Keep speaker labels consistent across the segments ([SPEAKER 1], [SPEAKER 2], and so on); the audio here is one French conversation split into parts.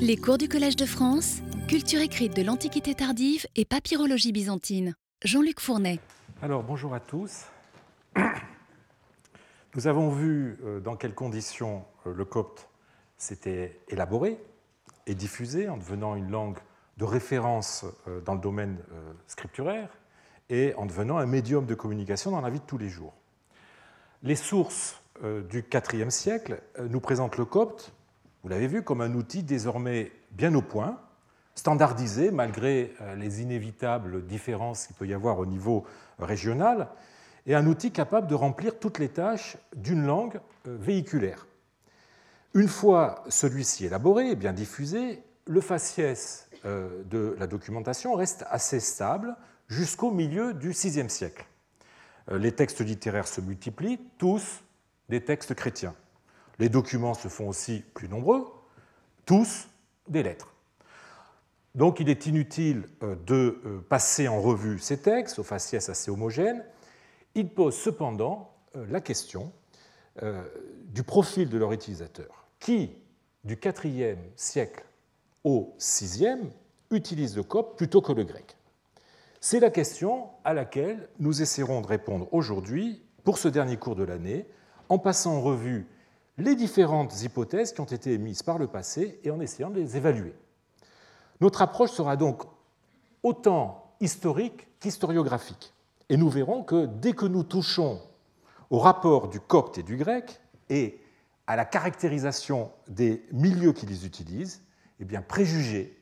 [SPEAKER 1] Les cours du Collège de France, culture écrite de l'Antiquité tardive et papyrologie byzantine. Jean-Luc Fournet.
[SPEAKER 2] Alors, bonjour à tous. Nous avons vu euh, dans quelles conditions euh, le copte s'était élaboré et diffusé en devenant une langue de référence euh, dans le domaine scripturaire et en devenant un médium de communication dans la vie de tous les jours. Les sources du IVe siècle nous présentent le copte, vous l'avez vu, comme un outil désormais bien au point, standardisé malgré les inévitables différences qu'il peut y avoir au niveau régional, et un outil capable de remplir toutes les tâches d'une langue euh, véhiculaire. Une fois celui-ci élaboré et bien diffusé, le faciès euh, de la documentation reste assez stable jusqu'au milieu du VIe siècle. Euh, les textes littéraires se multiplient, tous des textes chrétiens. Les documents se font aussi plus nombreux, tous des lettres. Donc il est inutile de passer en revue ces textes au faciès assez homogène il pose cependant euh, la question euh, du profil de leur utilisateur, qui, du IVe siècle au VIe, utilise le copte plutôt que le grec. C'est la question à laquelle nous essaierons de répondre aujourd'hui pour ce dernier cours de l'année, en passant en revue les différentes hypothèses qui ont été émises par le passé et en essayant de les évaluer. Notre approche sera donc autant historique qu'historiographique. Et nous verrons que dès que nous touchons au rapport du copte et du grec et à la caractérisation des milieux qui les utilisent, eh bien, préjugés,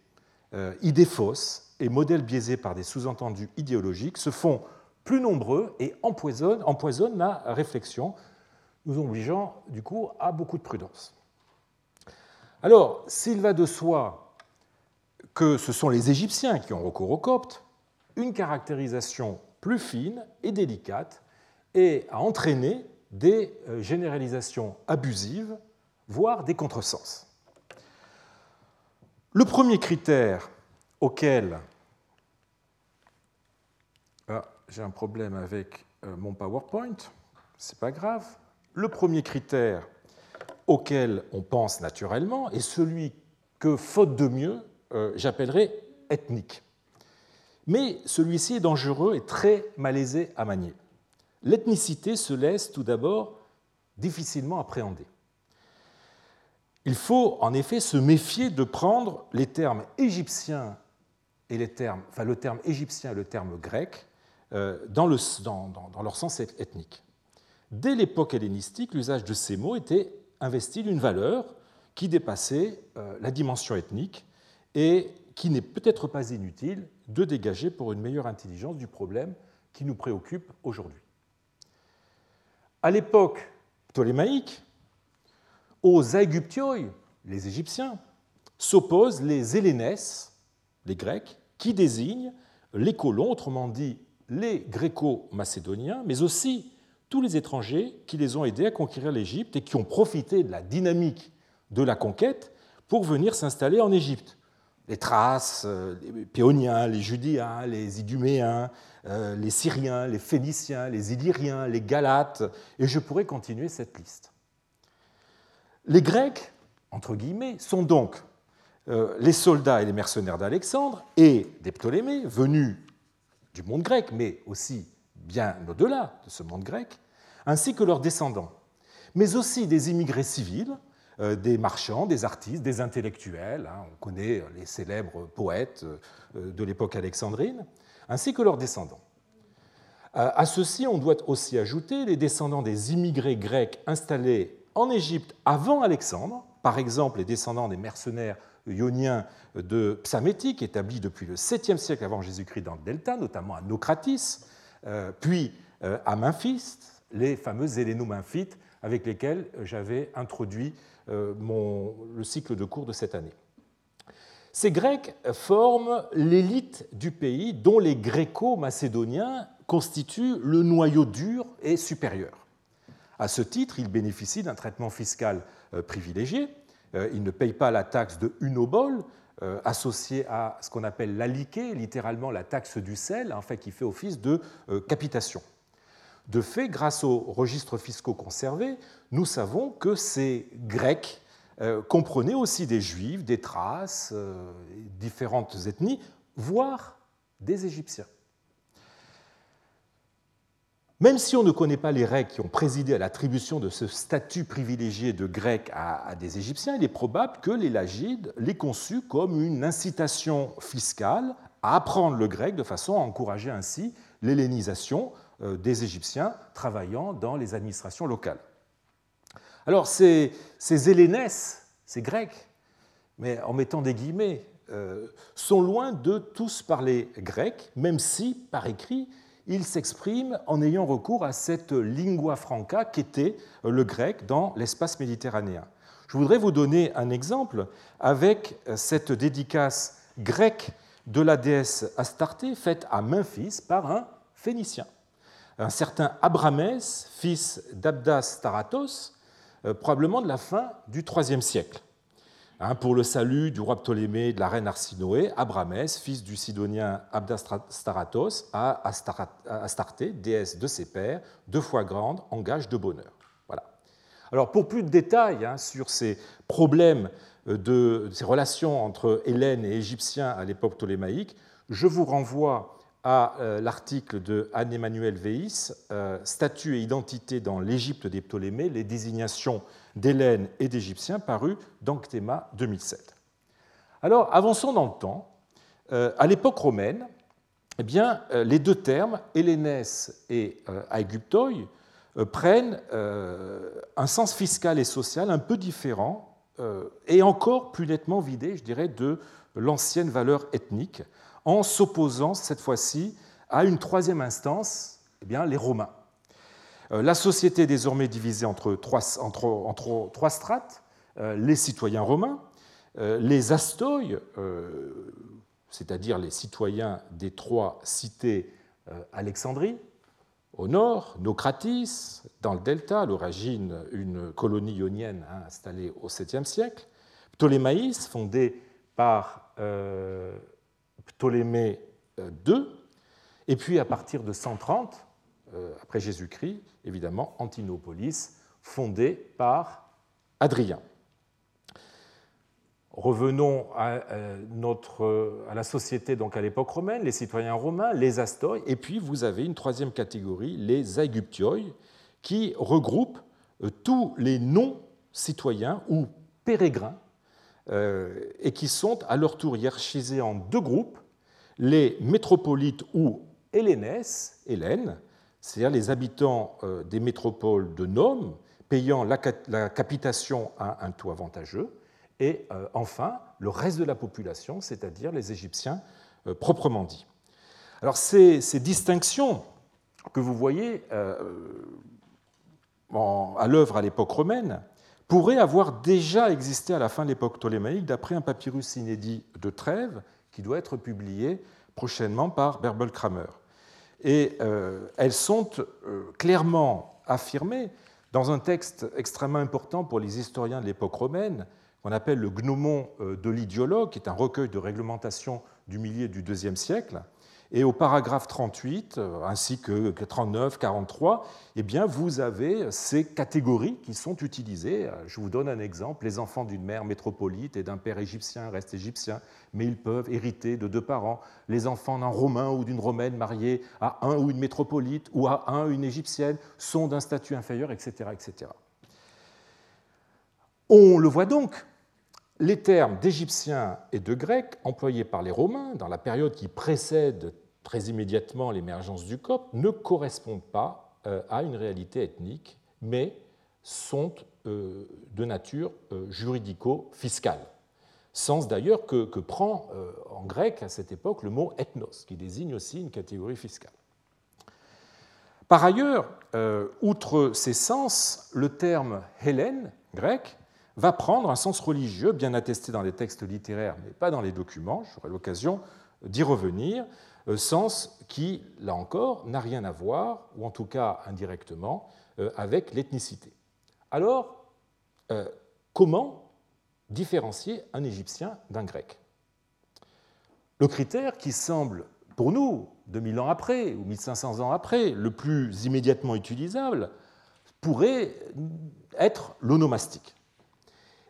[SPEAKER 2] euh, idées fausses et modèles biaisés par des sous-entendus idéologiques se font plus nombreux et empoisonnent, empoisonnent la réflexion, nous obligeant du coup à beaucoup de prudence. Alors, s'il va de soi que ce sont les Égyptiens qui ont recours au copte, une caractérisation plus fine et délicate et à entraîner des euh, généralisations abusives, voire des contresens. Le premier critère auquel... Ah, j'ai un problème avec euh, mon PowerPoint, c'est pas grave. Le premier critère auquel on pense naturellement est celui que, faute de mieux, euh, j'appellerais ethnique. Mais celui-ci est dangereux et très malaisé à manier. L'ethnicité se laisse tout d'abord difficilement appréhender. Il faut en effet se méfier de prendre les termes égyptiens et les termes, enfin le terme égyptien le terme grec euh, dans leur sens ethnique. Dès l'époque hellénistique, l'usage de ces mots était investi d'une valeur qui dépassait euh, la dimension ethnique et qui n'est peut-être pas inutile de dégager pour une meilleure intelligence du problème qui nous préoccupe aujourd'hui. À l'époque ptolémaïque, aux Aegyptioi, les Égyptiens, s'opposent les Hellénès, les Grecs, qui désignent les colons, autrement dit les gréco-macédoniens, mais aussi tous les étrangers qui les ont aidés à conquérir l'Égypte et qui ont profité de la dynamique de la conquête pour venir s'installer en Égypte les Thraces, euh, les Péoniens, les Judéens, les Iduméens, euh, les Syriens, les Phéniciens, les Illyriens, les Galates, et je pourrais continuer cette liste. Les Grecs, entre guillemets, sont donc euh, les soldats et les mercenaires d'Alexandre et des Ptolémées, venus du monde grec, mais aussi bien au-delà de ce monde grec, ainsi que leurs descendants, mais aussi des immigrés civils, euh, des marchands, des artistes, des intellectuels, hein, on connaît les célèbres poètes euh, de l'époque alexandrine, ainsi que leurs descendants. Euh, à ceci, on doit aussi ajouter les descendants des immigrés grecs installés en Égypte avant Alexandre, par exemple les descendants des mercenaires ioniens de Psamétique, établis depuis le 7e siècle avant Jésus-Christ dans le Delta, notamment à Nocratis, puis à Memphis, les fameux Héléno-Memphites avec lesquels j'avais introduit euh, mon, le cycle de cours de cette année. Ces Grecs forment l'élite du pays dont les Gréco-Macédoniens constituent le noyau dur et supérieur. À ce titre, ils bénéficient d'un traitement fiscal euh, privilégié. Euh, ils ne payent pas la taxe de unobol, associée à ce qu'on appelle l'aliqué, littéralement la taxe du sel, en fait, qui fait office de capitation. De fait, grâce aux registres fiscaux conservés, nous savons que ces Grecs comprenait aussi des juifs, des thraces, différentes ethnies, voire des Égyptiens. Même si on ne connaît pas les règles qui ont présidé à l'attribution de ce statut privilégié de grec à, des Égyptiens, il est probable que les Lagides l'aient conçu comme une incitation fiscale à apprendre le grec de façon à encourager ainsi l'hellénisation euh, des Égyptiens travaillant dans les administrations locales. Alors ces, ces ces Grecs, mais en mettant des guillemets, euh, sont loin de tous parler grec, même si, par écrit, il s'exprime en ayant recours à cette lingua franca qu'était le grec dans l'espace méditerranéen. Je voudrais vous donner un exemple avec cette dédicace grecque de la déesse Astarté faite à Memphis par un Phénicien, un certain Abramès, fils d'Abdas Taratos, euh, probablement de la fin du IIIe siècle. Hein, pour le salut du roi Ptolémée et de la reine Arsinoé, Abramès, fils du Sidonien Abdastaratos, à Astarté, déesse de ses pères, deux fois grande, en gage de bonheur. Voilà. Alors, pour plus de détails hein, sur ces problèmes euh, de ces relations entre Hélènes et Égyptiens à l'époque ptolémaïque, je vous renvoie à euh, l'article de Anne-Emmanuel Weiss, euh, Statut et identité dans l'Égypte des Ptolémées, les désignations d'Hélène et d'Égyptiens, paru dans Cthéma 2007. Alors, avançons dans le temps. Euh, à l'époque romaine, eh bien, les deux termes, Hélénès et Aegyptoi, prennent un sens fiscal et social un peu différent et encore plus nettement vidé, je dirais, de l'ancienne valeur ethnique en s'opposant cette fois-ci à une troisième instance, eh bien, les Romains. Euh, la société est désormais divisée entre trois, strates, euh, les citoyens romains, euh, les astoi, c'est-à-dire les citoyens des trois cités Alexandrie, au nord, Nocratis, dans le delta, à l'origine une colonie ionienne hein, installée au 7e siècle, Ptolémaïs, fondé par Ptolémée II, et puis à partir de 130, euh, après Jésus-Christ, évidemment, Antinopolis, fondée par Adrien. Revenons à, euh, notre, à la société donc à l'époque romaine, les citoyens romains, les astoi, et puis vous avez une troisième catégorie, les aegyptioi, qui regroupent tous les non-citoyens ou pérégrins et qui sont à leur tour hiérarchisés en deux groupes les métropolites ou Hélénès, Hélène, c'est-à-dire les habitants euh, des métropoles de Nome, payant la capitation à un taux avantageux, et euh, enfin le reste de la population, c'est-à-dire les Égyptiens euh, proprement dit. Alors ces, distinctions que vous voyez à l'œuvre à l'époque romaine pourraient avoir déjà existé à la fin de l'époque ptolémaïque d'après un papyrus inédit de Trèves qui doit être publié prochainement par Berbel Kramer. Et euh, elles sont euh, clairement affirmées dans un texte extrêmement important pour les historiens de l'époque romaine, qu'on appelle le Gnomon euh, de l'idiologue, qui est un recueil de réglementation du milieu du IIe siècle, et au paragraphe 38, euh, ainsi que 39, 43, eh bien, vous avez ces catégories qui sont utilisées. Je vous donne un exemple. Les enfants d'une mère métropolite et d'un père égyptien restent égyptiens, mais ils peuvent hériter de deux parents. Les enfants d'un romain ou d'une romaine mariés à un ou une métropolite ou à un ou une égyptienne sont d'un statut inférieur, etc., etc. On le voit donc, les termes d'égyptien et de grec employés par les Romains dans la période qui précède très immédiatement l'émergence du COP, ne correspondent pas euh, à une réalité ethnique, mais sont euh, de nature euh, juridico-fiscale. Sens d'ailleurs que, prend en grec à cette époque le mot ethnos, qui désigne aussi une catégorie fiscale. Par ailleurs, outre ces sens, le terme Hélène, grec, va prendre un sens religieux bien attesté dans les textes littéraires, mais pas dans les documents, j'aurai l'occasion d'y revenir, sens qui, là encore, n'a rien à voir, ou en tout cas indirectement, euh, avec l'ethnicité. Alors, euh, comment différencier un Égyptien d'un Grec? Le critère qui semble, pour nous, 2000 ans après ou 1500 ans après, le plus immédiatement utilisable, pourrait être l'onomastique.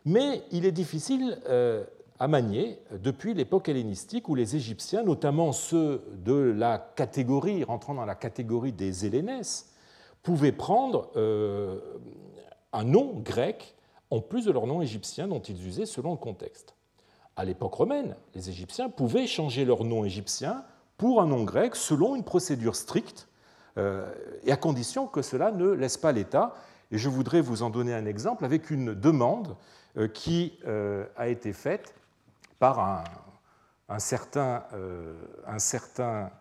[SPEAKER 2] mais il est difficile euh, à manier depuis l'époque hellénistique où les Égyptiens, notamment ceux de la catégorie, rentrant dans la catégorie des Hellénès, pouvaient prendre euh, un nom grec en plus de leur nom égyptien dont ils usaient selon le contexte. À l'époque romaine, les Égyptiens pouvaient changer leur nom égyptien pour un nom grec selon une procédure stricte euh, et à condition que cela ne laisse pas l'État. Et je voudrais vous en donner un exemple avec une demande euh, qui a été faite par un, certain, un certain,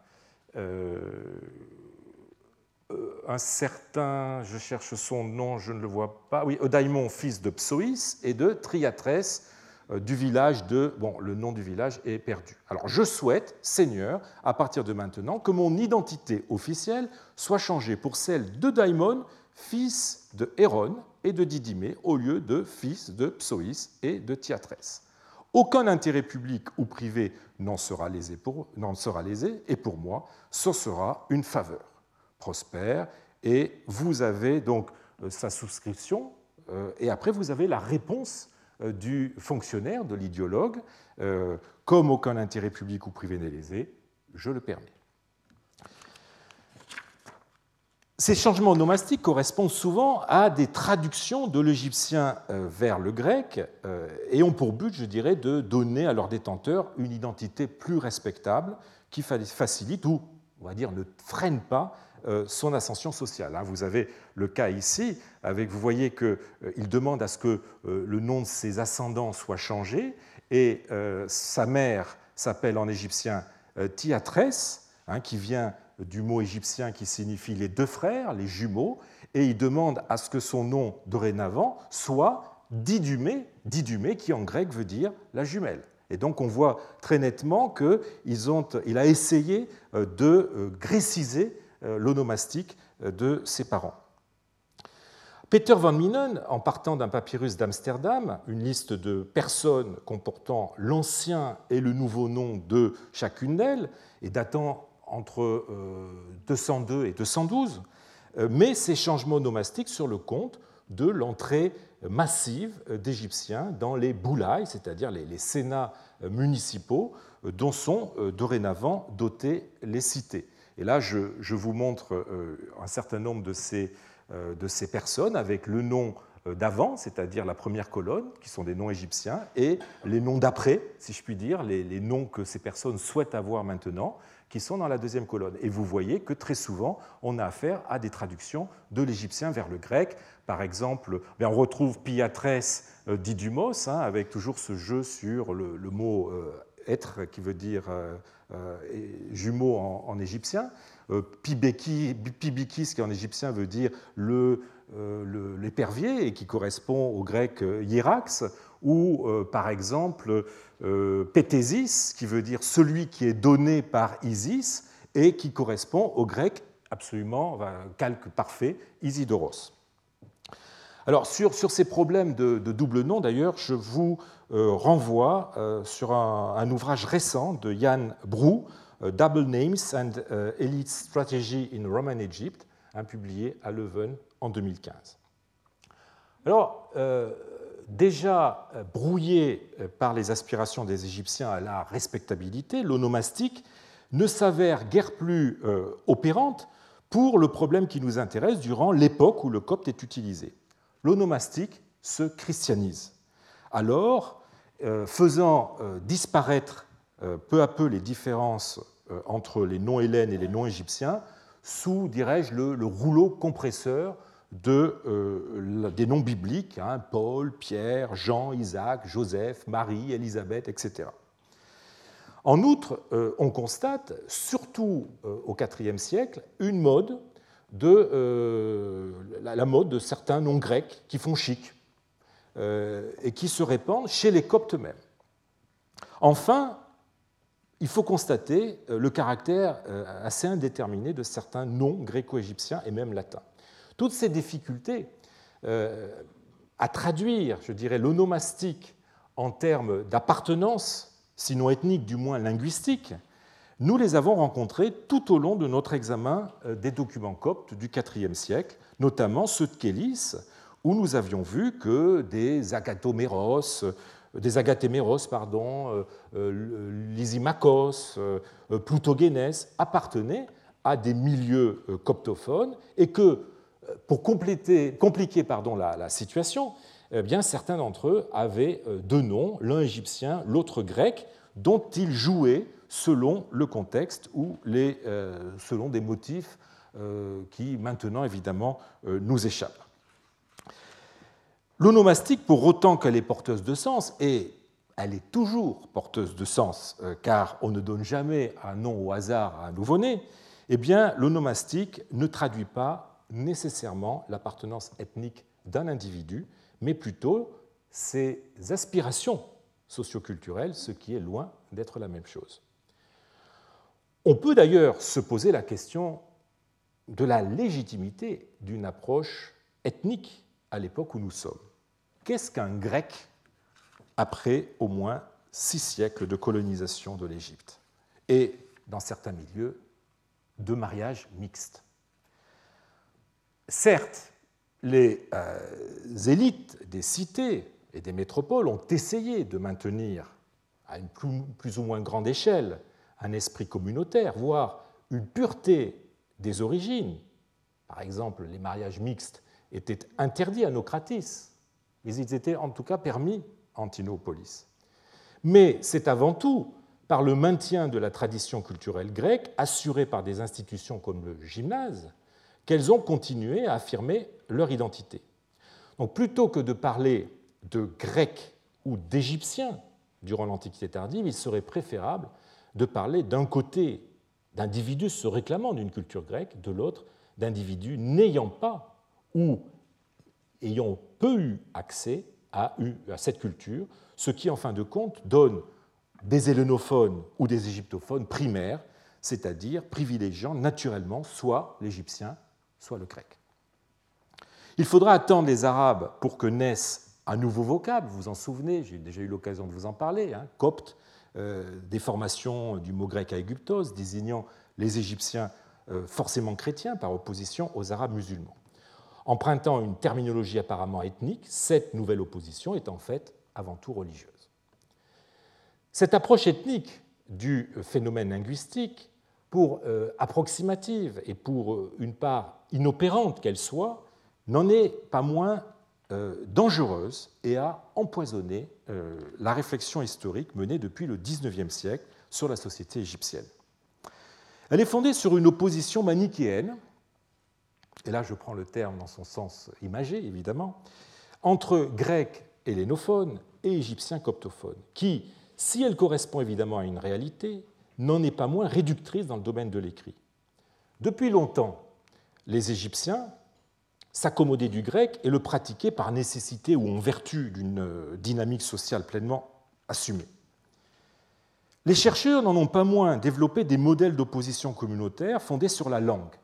[SPEAKER 2] un certain, je cherche son nom, je ne le vois pas, oui, Odaimon, fils de Psoïs, et de Triatrès, euh, du village de... Bon, le nom du village est perdu. Alors, je souhaite, Seigneur, à partir de maintenant, que mon identité officielle soit changée pour celle de Daimon, fils de Héron et de Didymé, au lieu de fils de Psoïs et de Tiatrès. Aucun intérêt public ou privé n'en sera, lésé et pour moi, ce sera une faveur. Prospère, et vous avez donc euh, sa souscription, euh, et après vous avez la réponse euh, du fonctionnaire, de l'idéologue, comme aucun intérêt public ou privé n'est lésé, je le permets. Ces changements nomastiques correspondent souvent à des traductions de l'égyptien euh, vers le grec et ont pour but, je dirais, de donner à leurs détenteurs une identité plus respectable qui facilite ou, on va dire, ne freine pas euh, son ascension sociale. Hein. Vous avez le cas ici, avec, vous voyez qu'il euh, demande à ce que euh, le nom de ses ascendants soit changé, et sa mère s'appelle en égyptien Tiatrès, hein, qui vient du mot égyptien qui signifie les deux frères, les jumeaux, et il demande à ce que son nom dorénavant soit Didumé, Didumé qui en grec veut dire la jumelle. Et donc on voit très nettement qu'il a essayé de gréciser euh, l'onomastique euh, de ses parents. Peter van Minen, en partant d'un papyrus d'Amsterdam, une liste de personnes comportant l'ancien et le nouveau nom de chacune d'elles, et datant entre 202 euh, et 212, met ces changements onomastiques sur le compte de l'entrée massive d'Égyptiens dans les boulaïs, c'est-à-dire les, sénats municipaux, dont sont dorénavant dotées les cités. Et là, je, vous montre euh, un certain nombre de ces, euh, personnes avec le nom euh, d'avant, c'est-à-dire la première colonne, qui sont des noms égyptiens, et les noms d'après, si je puis dire, les, noms que ces personnes souhaitent avoir maintenant, qui sont dans la deuxième colonne. Et vous voyez que très souvent, on a affaire à des traductions de l'égyptien vers le grec. Par exemple, ben, on retrouve Piatrès d'Idumos, hein, avec toujours ce jeu sur le, mot être, qui veut dire euh, jumeaux en, égyptien. Euh, Pibikis, qui en égyptien veut dire euh, l'épervier et qui correspond au grec hierax, ou par exemple Pétésis, qui veut dire celui qui est donné par Isis et qui correspond au grec absolument, calque parfait, Isidoros. Alors sur, sur ces problèmes de, double nom, d'ailleurs, je vous euh, renvoie euh, sur un, ouvrage récent de Jan Brou, euh, Double Names and Elite Strategy in Roman Egypt, hein, publié à Leuven en 2015. Alors, déjà brouillé par les aspirations des Égyptiens à la respectabilité, l'onomastique ne s'avère guère plus opérante pour le problème qui nous intéresse durant l'époque où le copte est utilisé l'onomastique se christianise. Alors, euh, faisant euh, disparaître euh, peu à peu les différences entre les noms hélènes et les noms égyptiens, sous, dirais-je, le, rouleau compresseur de, des noms bibliques, hein, Paul, Pierre, Jean, Isaac, Joseph, Marie, Élisabeth, etc. En outre, on constate, surtout au IVe siècle, une mode de euh, la, mode de certains noms grecs qui font chic euh, et qui se répandent chez les Coptes eux-mêmes. Enfin, il faut constater euh, le caractère assez indéterminé de certains noms gréco-égyptiens et même latins. Toutes ces difficultés à traduire, je dirais, l'onomastique en termes d'appartenance, sinon ethnique, du moins linguistique, nous les avons rencontrés tout au long de notre examen euh, des documents coptes du IVe siècle, notamment ceux de Kélis, où nous avions vu que des agatoméros, des agatéméros, pardon, lysimachos, plutogénès appartenaient à des milieux coptophones et que, pour compliquer la, situation, eh bien, certains d'entre eux avaient deux noms, l'un égyptien, l'autre grec, dont ils jouaient selon le contexte ou les, selon des motifs euh, qui maintenant évidemment euh, nous échappe. L'onomastique, pour autant qu'elle est porteuse de sens, et elle est toujours porteuse de sens, euh, car on ne donne jamais un nom au hasard à un nouveau-né, eh bien, l'onomastique ne traduit pas nécessairement l'appartenance ethnique d'un individu, mais plutôt ses aspirations socioculturelles, ce qui est loin d'être la même chose. On peut d'ailleurs se poser la question de la légitimité d'une approche ethnique à l'époque où nous sommes. Qu'est-ce qu'un grec après au moins six siècles de colonisation de l'Égypte et, dans certains milieux, de mariage mixte? Certes, les euh, élites des cités et des métropoles ont essayé de maintenir à une plus ou moins grande échelle un esprit communautaire, voire une pureté des origines. Par exemple, les mariages mixtes étaient interdits à Nocratis, mais ils étaient en tout cas permis à Antinopolis. Mais c'est avant tout par le maintien de la tradition culturelle grecque, assurée par des institutions comme le gymnase, qu'elles ont continué à affirmer leur identité. Donc plutôt que de parler de Grecs ou d'Égyptiens durant l'Antiquité tardive, il serait préférable de parler d'un côté d'individus se réclamant d'une culture grecque, de l'autre d'individus n'ayant pas ou ayant peu eu accès à, cette culture, ce qui en fin de compte donne des hellénophones ou des égyptophones primaires, c'est-à-dire privilégiant naturellement soit l'égyptien, soit le grec. Il faudra attendre les Arabes pour que naisse un nouveau vocable, vous vous en souvenez, j'ai déjà eu l'occasion de vous en parler, hein, copte, euh, des formations du mot grec à Égyptos, désignant les Égyptiens euh, forcément chrétiens par opposition aux Arabes musulmans. Empruntant une terminologie apparemment ethnique, cette nouvelle opposition est en fait avant tout religieuse. Cette approche ethnique du phénomène linguistique, pour euh, approximative et pour une part inopérante qu'elle soit, n'en est pas moins euh, dangereuse et a empoisonné euh, la réflexion historique menée depuis le XIXe siècle sur la société égyptienne. Elle est fondée sur une opposition manichéenne, et là je prends le terme dans son sens imagé évidemment, entre grecs hellénophones et égyptiens coptophones, qui, si elle correspond évidemment à une réalité, n'en est pas moins réductrice dans le domaine de l'écrit. Depuis longtemps, les Égyptiens s'accommoder du grec et le pratiquer par nécessité ou en vertu d'une dynamique sociale pleinement assumée. Les chercheurs n'en ont pas moins développé des modèles d'opposition communautaire fondés sur la langue.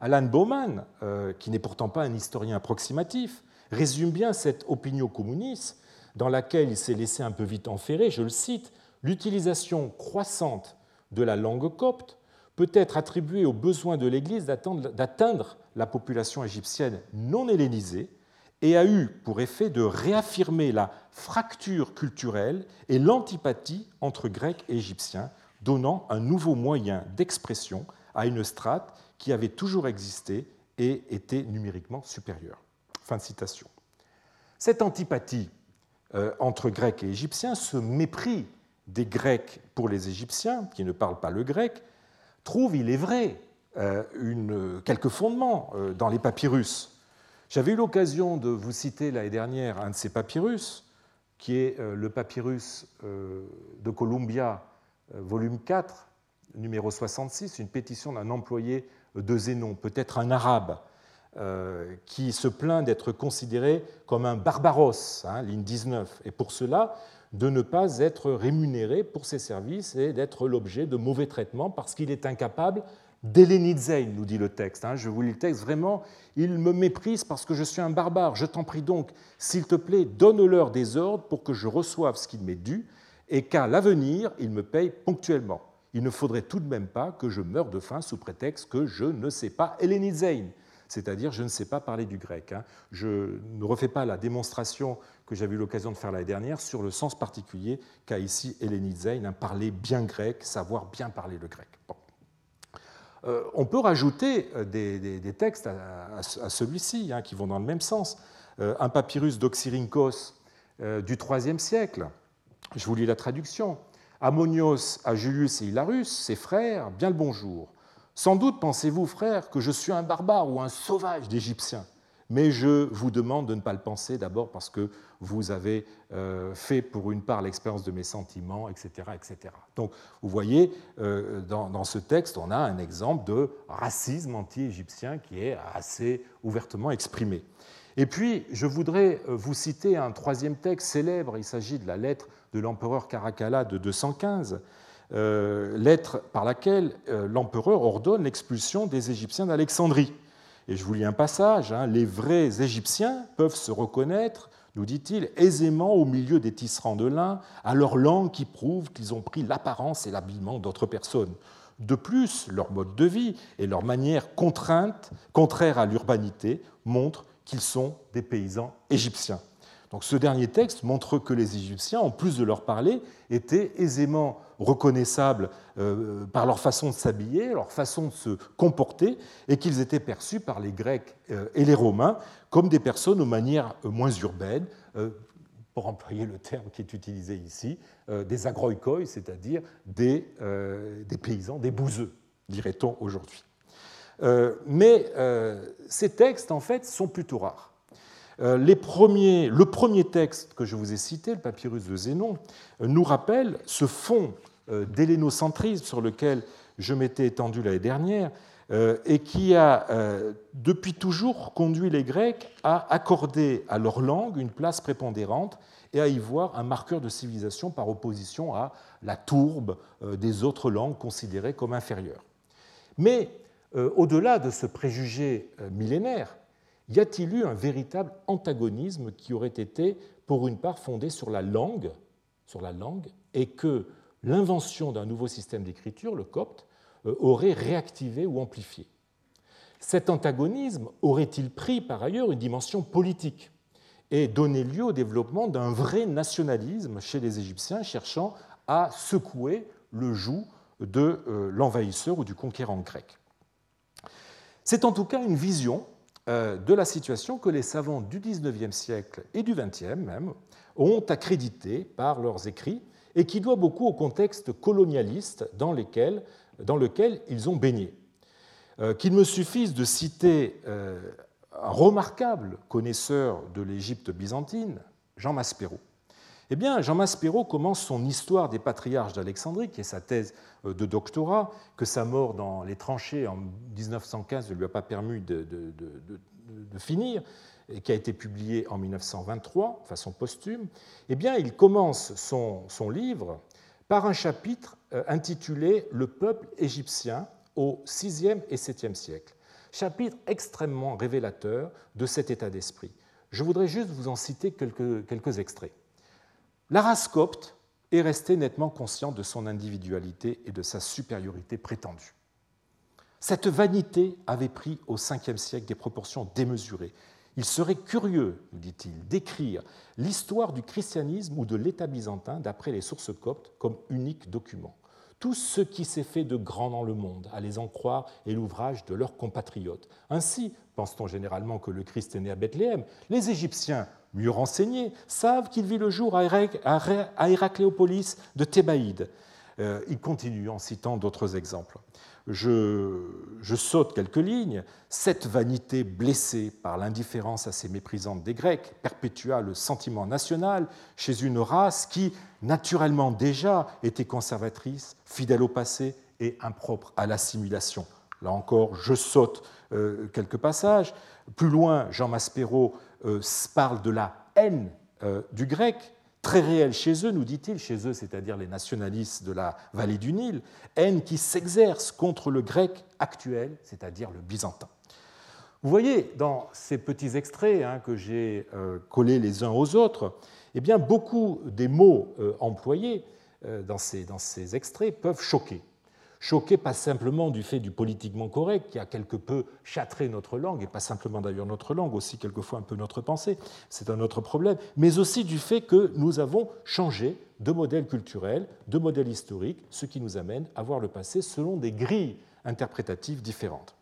[SPEAKER 2] Alan Bowman, euh, qui n'est pourtant pas un historien approximatif, résume bien cette opinion communiste dans laquelle il s'est laissé un peu vite enferrer, je le cite, l'utilisation croissante de la langue copte peut être attribuée au besoin de l'Église d'atteindre la population égyptienne non hellénisée et a eu pour effet de réaffirmer la fracture culturelle et l'antipathie entre Grecs et Égyptiens, donnant un nouveau moyen d'expression à une strate qui avait toujours existé et était numériquement supérieure. Fin de citation. Cette antipathie euh, entre Grecs et Égyptiens, ce mépris des Grecs pour les Égyptiens, qui ne parlent pas le grec, trouve, il est vrai, euh, quelques fondements euh, dans les papyrus. J'avais eu l'occasion de vous citer l'année dernière un de ces papyrus, qui est euh, le papyrus de Columbia, volume 4, numéro 66, une pétition d'un employé de Zénon, peut-être un arabe, qui se plaint d'être considéré comme un barbaros, hein, ligne 19, et pour cela de ne pas être rémunéré pour ses services et d'être l'objet de mauvais traitements parce qu'il est incapable d'helléniser, nous dit le texte. Hein. Je vous lis le texte, vraiment, il me méprise parce que je suis un barbare. Je t'en prie donc, s'il te plaît, donne-leur des ordres pour que je reçoive ce qu'il m'est dû et qu'à l'avenir, il me paye ponctuellement. Il ne faudrait tout de même pas que je meure de faim sous prétexte que je ne sais pas helléniser. C'est-à-dire je ne sais pas parler du grec. Hein. Je ne refais pas la démonstration que j'avais eu l'occasion de faire l'année dernière sur le sens particulier qu'a ici Hélène Zeyn, hein, parler bien grec, savoir bien parler le grec. Euh, on peut rajouter euh, des, textes à, celui-ci hein, qui vont dans le même sens. Euh, un papyrus d'Oxyrhynchos du IIIe siècle, je vous lis la traduction. Ammonios à Julius et Hilarus, ses frères, bien le bonjour. Sans doute pensez-vous, frères, que je suis un barbare ou un sauvage d'Égyptiens mais je vous demande de ne pas le penser d'abord parce que vous avez euh, fait pour une part l'expérience de mes sentiments, etc. etc. Donc vous voyez, euh, dans, ce texte, on a un exemple de racisme anti-égyptien qui est assez ouvertement exprimé. Et puis, je voudrais euh, vous citer un troisième texte célèbre, il s'agit de la lettre de l'empereur Caracalla de 215, lettre par laquelle l'empereur ordonne l'expulsion des Égyptiens d'Alexandrie. Et je vous lis un passage, hein. les vrais Égyptiens peuvent se reconnaître, nous dit-il, aisément au milieu des tisserands de lin, à leur langue qui prouve qu'ils ont pris l'apparence et l'habillement d'autres personnes. De plus, leur mode de vie et leur manière contrainte, contraire à l'urbanité, montrent qu'ils sont des paysans égyptiens. Donc ce dernier texte montre que les Égyptiens, en plus de leur parler, étaient aisément reconnaissables euh, par leur façon de s'habiller, leur façon de se comporter, et qu'ils étaient perçus par les Grecs euh, et les Romains comme des personnes aux manières euh, moins urbaines, pour employer le terme qui est utilisé ici, des agroikoi, c'est-à-dire des, des, paysans, des bouseux, dirait-on aujourd'hui. mais ces textes, en fait, sont plutôt rares. Euh, les premiers, le premier texte que je vous ai cité, le papyrus de Zénon, euh, nous rappelle ce fond euh, d'hélénocentrisme sur lequel je m'étais étendu l'année dernière et qui a depuis toujours conduit les Grecs à accorder à leur langue une place prépondérante et à y voir un marqueur de civilisation par opposition à la tourbe des autres langues considérées comme inférieures. Mais au-delà de ce préjugé millénaire, y a-t-il eu un véritable antagonisme qui aurait été, pour une part, fondé sur la langue, sur la langue, et que l'invention d'un nouveau système d'écriture, le copte, euh, aurait réactivé ou amplifié? Cet antagonisme aurait-il pris par ailleurs une dimension politique et donné lieu au développement d'un vrai nationalisme chez les Égyptiens cherchant à secouer le joug de euh, l'envahisseur ou du conquérant grec? C'est en tout cas une vision de la situation que les savants du XIXe siècle et du XXe même ont accrédité par leurs écrits et qui doit beaucoup au contexte colonialiste dans, lequel ils ont baigné. Euh, qu'il me suffise de citer euh, un remarquable connaisseur de l'Égypte byzantine, Jean Maspero, eh bien, Jean Maspero commence son histoire des patriarches d'Alexandrie, qui est sa thèse euh, de doctorat, que sa mort dans les tranchées en 1915 ne lui a pas permis de, finir, et qui a été publiée en 1923, de façon posthume. Eh bien, il commence son, livre par un chapitre euh, intitulé Le peuple égyptien au VIe et VIIe siècle. Chapitre extrêmement révélateur de cet état d'esprit. Je voudrais juste vous en citer quelques extraits. La race copte est restée nettement consciente de son individualité et de sa supériorité prétendue. Cette vanité avait pris au Ve siècle des proportions démesurées. Il serait curieux, nous dit-il, d'écrire l'histoire du christianisme ou de l'État byzantin d'après les sources coptes comme unique document. Tout ce qui s'est fait de grand dans le monde, à les en croire, est l'ouvrage de leurs compatriotes. Ainsi, pense-t-on généralement que le Christ est né à Bethléem, les Égyptiens mieux renseignés, savent qu'il vit le jour à Héracléopolis de Thébaïde. Euh, il continue en citant d'autres exemples. Je, saute quelques lignes. Cette vanité blessée par l'indifférence assez méprisante des Grecs perpétua le sentiment national chez une race qui, naturellement déjà, était conservatrice, fidèle au passé et impropre à l'assimilation. Là encore, je saute euh, quelques passages. Plus loin, Jean Maspero euh, parle de la haine euh, du grec, très réelle chez eux, nous dit-il, chez eux, c'est-à-dire les nationalistes de la vallée du Nil, haine qui s'exerce contre le grec actuel, c'est-à-dire le byzantin. Vous voyez dans ces petits extraits hein, que j'ai collés les uns aux autres, eh bien, beaucoup des mots employés dans ces, dans ces extraits peuvent choquer choqués pas simplement du fait du politiquement correct qui a quelque peu châtré notre langue, et pas simplement d'ailleurs notre langue, aussi quelquefois un peu notre pensée, c'est un autre problème, mais aussi du fait que nous avons changé de modèle culturel, de modèle historique, ce qui nous amène à voir le passé selon des grilles interprétatives différentes.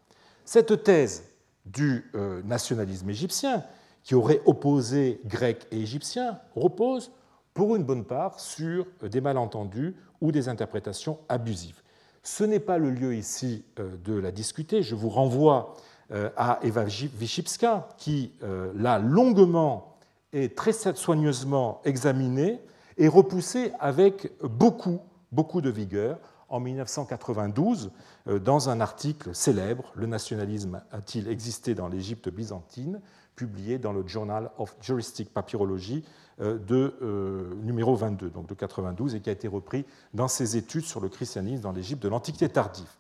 [SPEAKER 2] Cette thèse du euh, nationalisme égyptien, qui aurait opposé Grecs et Égyptiens, repose pour une bonne part sur des malentendus ou des interprétations abusives. Ce n'est pas le lieu ici euh, de la discuter. Je vous renvoie euh, à Eva Wyszybska, qui l'a longuement et très soigneusement examiné et repoussé avec beaucoup, beaucoup de vigueur en 1992 euh, dans un article célèbre, Le nationalisme a-t-il existé dans l'Égypte byzantine? Publié dans le Journal of Juristic Papyrology euh, de euh, numéro 22, donc de 92, et qui a été repris dans ses études sur le christianisme dans l'Égypte de l'Antiquité tardive.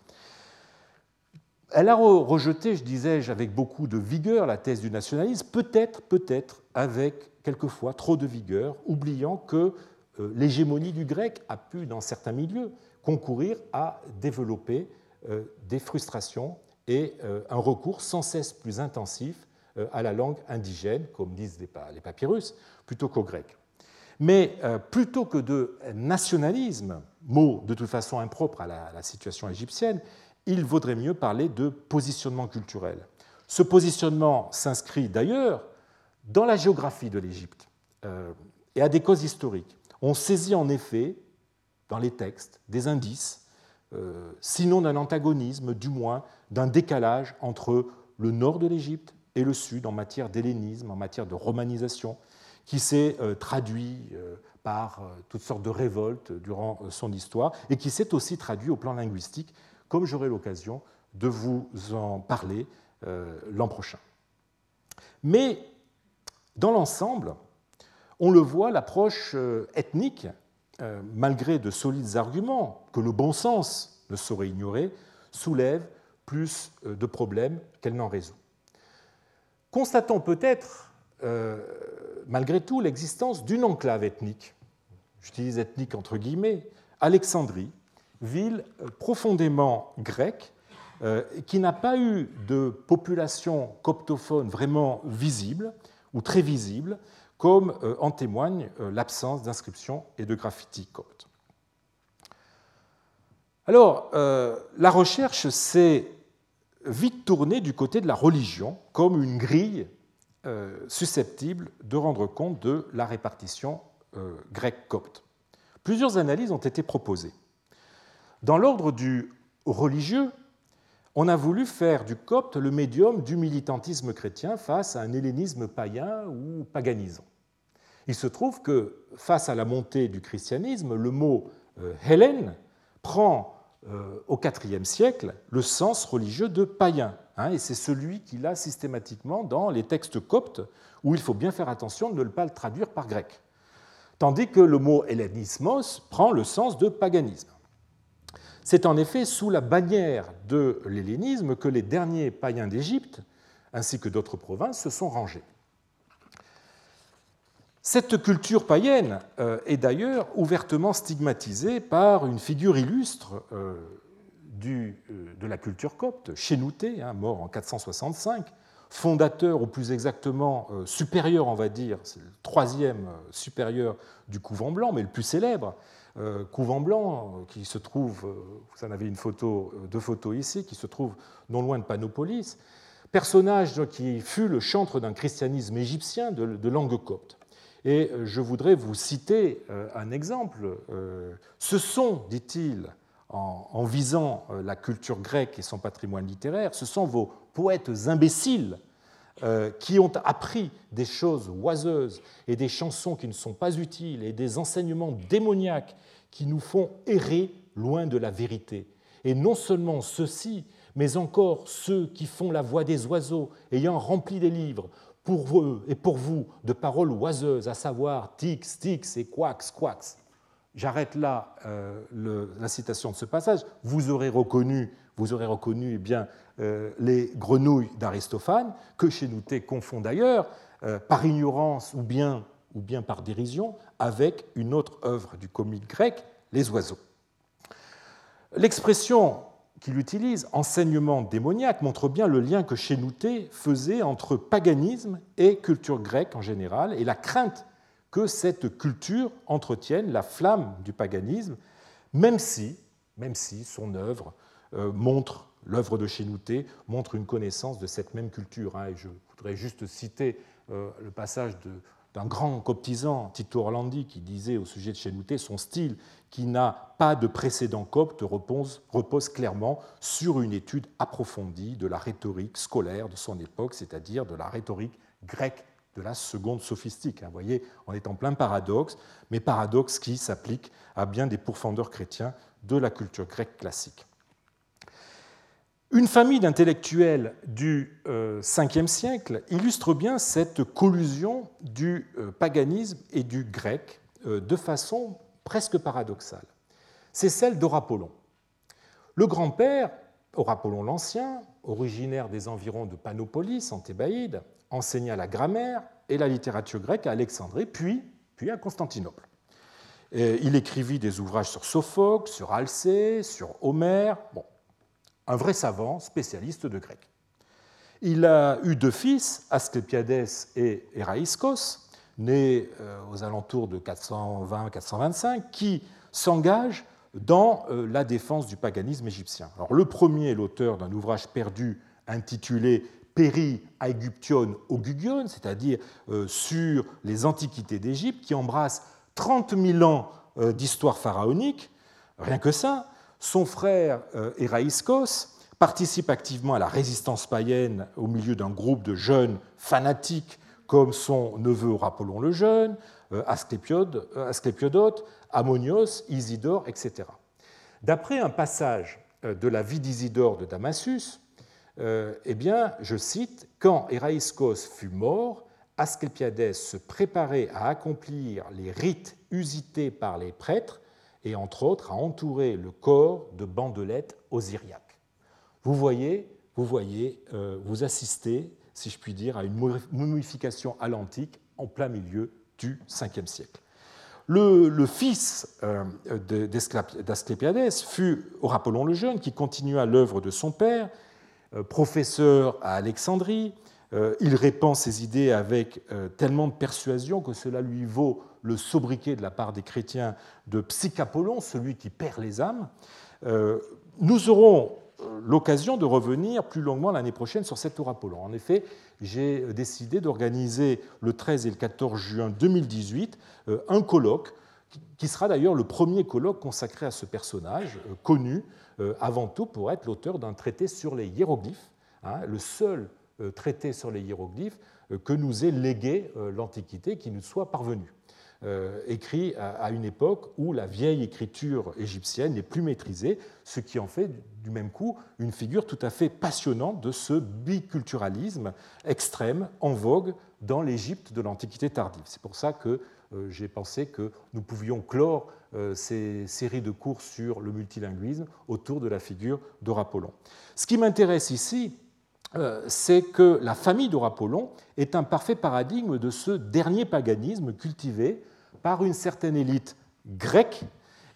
[SPEAKER 2] Elle a rejeté, je disais, avec beaucoup de vigueur la thèse du nationalisme, peut-être, peut-être avec quelquefois trop de vigueur, oubliant que l'hégémonie du grec a pu, dans certains milieux, concourir à développer euh, des frustrations et euh, un recours sans cesse plus intensif euh, à la langue indigène, comme disent les papyrus, plutôt qu'au grec. Mais plutôt que de nationalisme, mot de toute façon impropre à la, situation égyptienne, il vaudrait mieux parler de positionnement culturel. Ce positionnement s'inscrit d'ailleurs dans la géographie de l'Égypte et à des causes historiques. On saisit en effet dans les textes des indices, euh, sinon d'un antagonisme, du moins d'un décalage entre le nord de l'Égypte et le sud en matière d'hellénisme, en matière de romanisation, qui s'est euh, traduit euh, par toutes sortes de révoltes durant son histoire et qui s'est aussi traduit au plan linguistique, comme j'aurai l'occasion de vous en parler l'an prochain. Mais dans l'ensemble, on le voit, l'approche ethnique euh, malgré de solides arguments que le bon sens ne saurait ignorer, soulève plus euh, de problèmes qu'elle n'en résout. Constatons peut-être, euh, malgré tout, l'existence d'une enclave ethnique, j'utilise ethnique entre guillemets, Alexandrie, ville profondément grecque, qui n'a pas eu de population coptophone vraiment visible ou très visible, comme euh, en témoigne euh, l'absence d'inscriptions et de graffiti coptes. Alors, euh, la recherche s'est vite tournée du côté de la religion comme une grille susceptible de rendre compte de la répartition grecque-copte. Plusieurs analyses ont été proposées. Dans l'ordre du religieux, on a voulu faire du copte le médium du militantisme chrétien face à un hellénisme païen ou paganisant. Il se trouve que face à la montée du christianisme, le mot euh, Hélène prend euh, au IVe siècle le sens religieux de païen, hein, et c'est celui qu'il a systématiquement dans les textes coptes, où il faut bien faire attention de ne pas le traduire par grec. Tandis que le mot hellénismos prend le sens de paganisme. C'est en effet sous la bannière de l'hellénisme que les derniers païens d'Égypte, ainsi que d'autres provinces, se sont rangés. Cette culture païenne euh, est d'ailleurs ouvertement stigmatisée par une figure illustre euh, euh, de la culture copte, Chénouté, hein, mort en 465, fondateur, ou plus exactement supérieur, on va dire, c'est le troisième supérieur du couvent blanc, mais le plus célèbre. couvent blanc qui se trouve, vous en avez une photo, deux photos ici, qui se trouve non loin de Panopolis, personnage qui fut le chantre d'un christianisme égyptien de langue copte. Et euh, je voudrais vous citer euh, un exemple. Euh, ce sont, dit-il, en, visant la culture grecque et son patrimoine littéraire, ce sont vos poètes imbéciles qui ont appris des choses oiseuses et des chansons qui ne sont pas utiles et des enseignements démoniaques qui nous font errer loin de la vérité. Et non seulement ceux-ci, mais encore ceux qui font la voix des oiseaux, ayant rempli des livres, pour vous et pour vous de paroles oiseuses, à savoir tix, tix et quax, quax. J'arrête là euh, la citation de ce passage. Vous aurez reconnu, vous aurez reconnu eh bien, euh, les grenouilles d'Aristophane, que chez nous confond d'ailleurs, euh, par ignorance ou bien, ou bien par dérision, avec une autre œuvre du comique grec, Les oiseaux. L'expression qu'il utilise, enseignement démoniaque, montre bien le lien que Chénouté faisait entre paganisme et culture grecque en général, et la crainte que cette culture entretienne la flamme du paganisme, même si, même si son œuvre euh, montre, l'œuvre de Chénouté montre une connaissance de cette même culture. Hein. et je voudrais juste citer euh, le passage d'un grand coptisant, Tito Orlandi, qui disait au sujet de Chénouté, son style, qui n'a pas de précédent copte, repose, repose, clairement sur une étude approfondie de la rhétorique scolaire de son époque, c'est-à-dire de la rhétorique grecque de la seconde sophistique. Hein. Vous voyez, on est en plein paradoxe, mais paradoxe qui s'applique à bien des pourfendeurs chrétiens de la culture grecque classique. Une famille d'intellectuels du Ve siècle illustre bien cette collusion du euh, paganisme et du grec euh, de façon presque paradoxale. C'est celle d'Orapollon. Le grand-père, Orapollon l'Ancien, originaire des environs de Panopolis, en Thébaïde, enseigna la grammaire et la littérature grecque à Alexandrie, puis, à Constantinople. il écrivit des ouvrages sur Sophocle, sur Alcée, sur Homère. Un vrai savant spécialiste de grec. Il a eu deux fils, Asclepiades et Eraïskos, nés euh, aux alentours de 420-425, qui s'engagent dans euh, la défense du paganisme égyptien. Alors, le premier est l'auteur d'un ouvrage perdu intitulé Peri Aegyption Ogugion, c'est-à-dire euh, sur les antiquités d'Égypte, qui embrasse 30 000 ans d'histoire pharaonique, rien que ça, son frère Eraïskos euh, participe activement à la résistance païenne au milieu d'un groupe de jeunes fanatiques comme son neveu Apollon le Jeune, euh, euh, Asclépiodote, Ammonios, Isidore, etc. D'après un passage de la vie d'Isidore de Damasus, eh bien, je cite, Quand Eraïskos fut mort, Asclépiades se préparait à accomplir les rites usités par les prêtres et entre autres à entourer le corps de bandelettes osiriaques. Vous voyez, vous voyez, euh, vous assistez, si je puis dire, à une momification à l'antique en plein milieu du 5e siècle. Le, fils euh, d'Asclépiades fut Apollon le Jeune, qui continua l'œuvre de son père, euh, professeur à Alexandrie. il répand ses idées avec tellement de persuasion que cela lui vaut le sobriquet de la part des chrétiens de Psychapollon, celui qui perd les âmes. Euh, nous aurons euh, l'occasion de revenir plus longuement l'année prochaine sur cet Apollon. En effet, j'ai décidé d'organiser le 13 et le 14 juin 2018 euh, un colloque qui sera d'ailleurs le premier colloque consacré à ce personnage, connu avant tout pour être l'auteur d'un traité sur les hiéroglyphes, hein, le seul traité sur les hiéroglyphes que nous ait légué l'Antiquité, qui nous soit parvenu. Euh, écrit à une époque où la vieille écriture égyptienne n'est plus maîtrisée, ce qui en fait du même coup une figure tout à fait passionnante de ce biculturalisme extrême en vogue dans l'Égypte de l'Antiquité tardive. C'est pour ça que euh, j'ai pensé que nous pouvions clore euh, ces séries de cours sur le multilinguisme autour de la figure d'Orapollon. Ce qui m'intéresse ici, c'est que la famille d'Orapollon est un parfait paradigme de ce dernier paganisme cultivé par une certaine élite grecque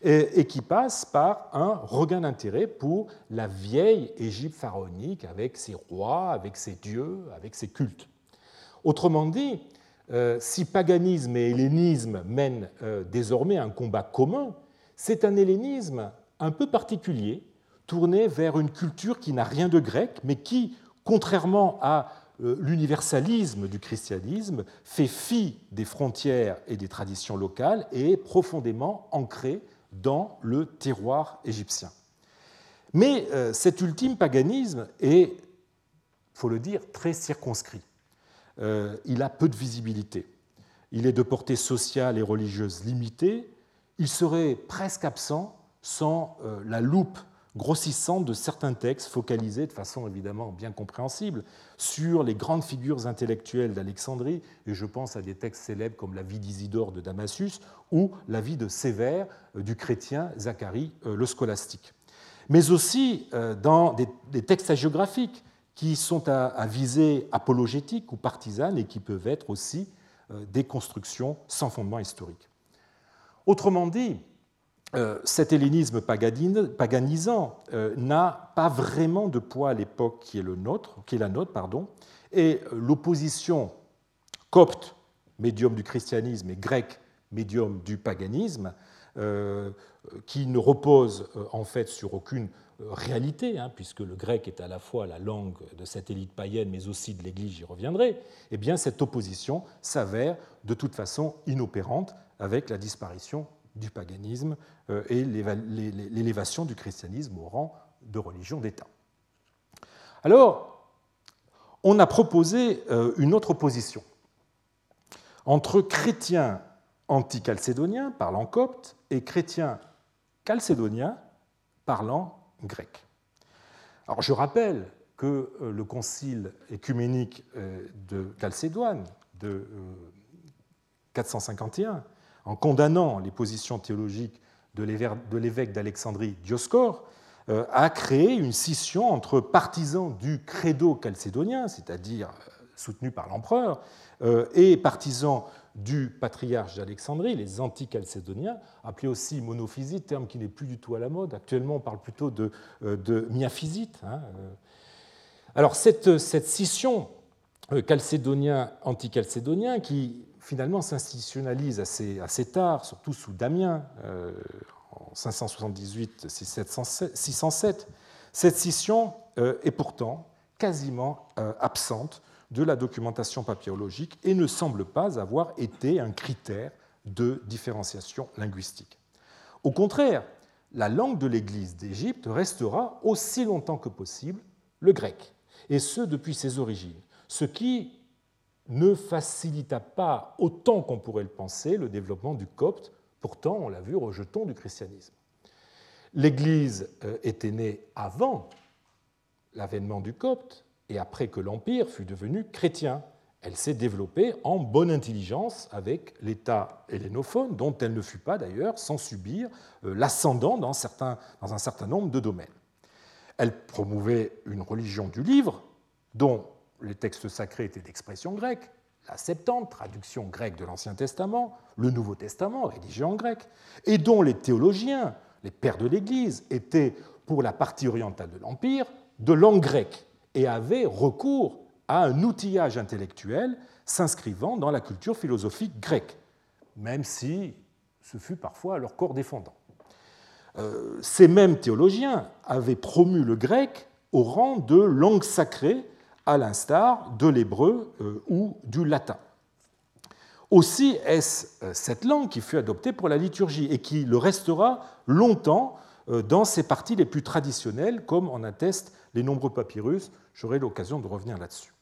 [SPEAKER 2] et qui passe par un regain d'intérêt pour la vieille Égypte pharaonique avec ses rois, avec ses dieux, avec ses cultes. Autrement dit, euh, si paganisme et hellénisme mènent euh, désormais un combat commun, c'est un hellénisme un peu particulier, tourné vers une culture qui n'a rien de grec, mais qui, contrairement à l'universalisme du christianisme fait fi des frontières et des traditions locales et est profondément ancré dans le terroir égyptien. Mais euh, cet ultime paganisme est, faut le dire, très circonscrit. Euh, il a peu de visibilité. Il est de portée sociale et religieuse limitée. Il serait presque absent sans la loupe grossissante de certains textes focalisés de façon évidemment bien compréhensible sur les grandes figures intellectuelles d'Alexandrie, et je pense à des textes célèbres comme la vie d'Isidore de Damasus ou la vie de Sévère euh, du chrétien Zacharie euh, le scolastique. Mais aussi euh, dans des textes hagiographiques qui sont à visée apologétique ou partisane et qui peuvent être aussi des constructions sans fondement historique. Autrement dit, cet hellénisme paganisant n'a pas vraiment de poids à l'époque qui est, le nôtre, qui est la nôtre, pardon, et l'opposition copte, médium du christianisme, et grec, médium du paganisme, qui ne repose en fait sur aucune réalité, hein, puisque le grec est à la fois la langue de cette élite païenne, mais aussi de l'Église, j'y reviendrai, eh bien cette opposition s'avère de toute façon inopérante avec la disparition du paganisme euh, et l'élévation du christianisme au rang de religion d'État. Alors, on a proposé euh, une autre opposition entre chrétiens anti-calcédoniens parlant copte et chrétiens calcédoniens parlant grec. Alors je rappelle que euh, le concile écuménique de Chalcédoine de 451, euh, en condamnant les positions théologiques de l'évêque d'Alexandrie Dioscore, a créé une scission entre partisans du credo chalcédonien, c'est-à-dire soutenu par l'empereur, et partisans du patriarche d'Alexandrie, les anti-chalcédoniens, appelés aussi monophysites, terme qui n'est plus du tout à la mode. Actuellement, on parle plutôt de, euh, de. Hein, euh. Alors, cette, scission euh, chalcédonien-anti-chalcédonien, qui finalement s'institutionnalise assez, tard, surtout sous Damien, en 578-607, cette scission est pourtant quasiment absente de la documentation papyrologique et ne semble pas avoir été un critère de différenciation linguistique. Au contraire, la langue de l'Église d'Égypte restera aussi longtemps que possible le grec, et ce depuis ses origines, ce qui ne facilita pas autant qu'on pourrait le penser le développement du copte, pourtant, on l'a vu, rejeton du christianisme. L'Église euh, était née avant l'avènement du copte, et après que l'Empire fut devenu chrétien. Elle s'est développée en bonne intelligence avec l'État hellénophone, dont elle ne fut pas d'ailleurs sans subir euh, l'ascendant dans, dans un certain nombre de domaines. Elle promouvait une religion du livre, dont les textes sacrés étaient d'expression grecque, la Septante, traduction grecque de l'Ancien Testament, le Nouveau Testament, rédigé en grec, et dont les théologiens, les pères de l'Église, étaient, pour la partie orientale de l'Empire, de langue grecque et avaient recours à un outillage intellectuel s'inscrivant dans la culture philosophique grecque, même si ce fut parfois leur corps défendant. Euh, ces mêmes théologiens avaient promu le grec au rang de langue sacrée, à l'instar de l'hébreu euh, ou du latin. Aussi est-ce euh, cette langue qui fut adoptée pour la liturgie et qui le restera longtemps dans ses parties les plus traditionnelles, comme en attestent les nombreux papyrus J'aurai l'occasion de revenir là-dessus.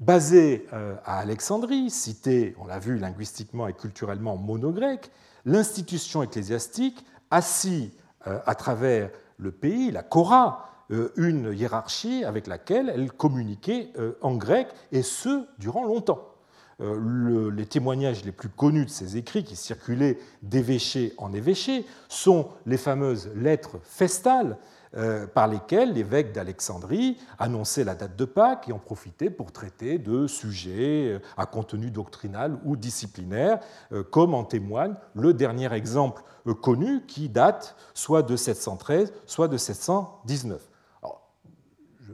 [SPEAKER 2] Basé euh, à Alexandrie, cité, on l'a vu, linguistiquement et culturellement mono-grec, l'institution ecclésiastique assit euh, à travers le pays, la Cora, euh, une hiérarchie avec laquelle elle communiquait en grec, et ce, durant longtemps. les témoignages les plus connus de ces écrits, qui circulaient d'évêché en évêché, sont les fameuses lettres festales, euh, par lesquels l'évêque d'Alexandrie annonçait la date de Pâques et en profitait pour traiter de sujets euh, à contenu doctrinal ou disciplinaire, euh, comme en témoigne le dernier exemple connu qui date soit de 713, soit de 719.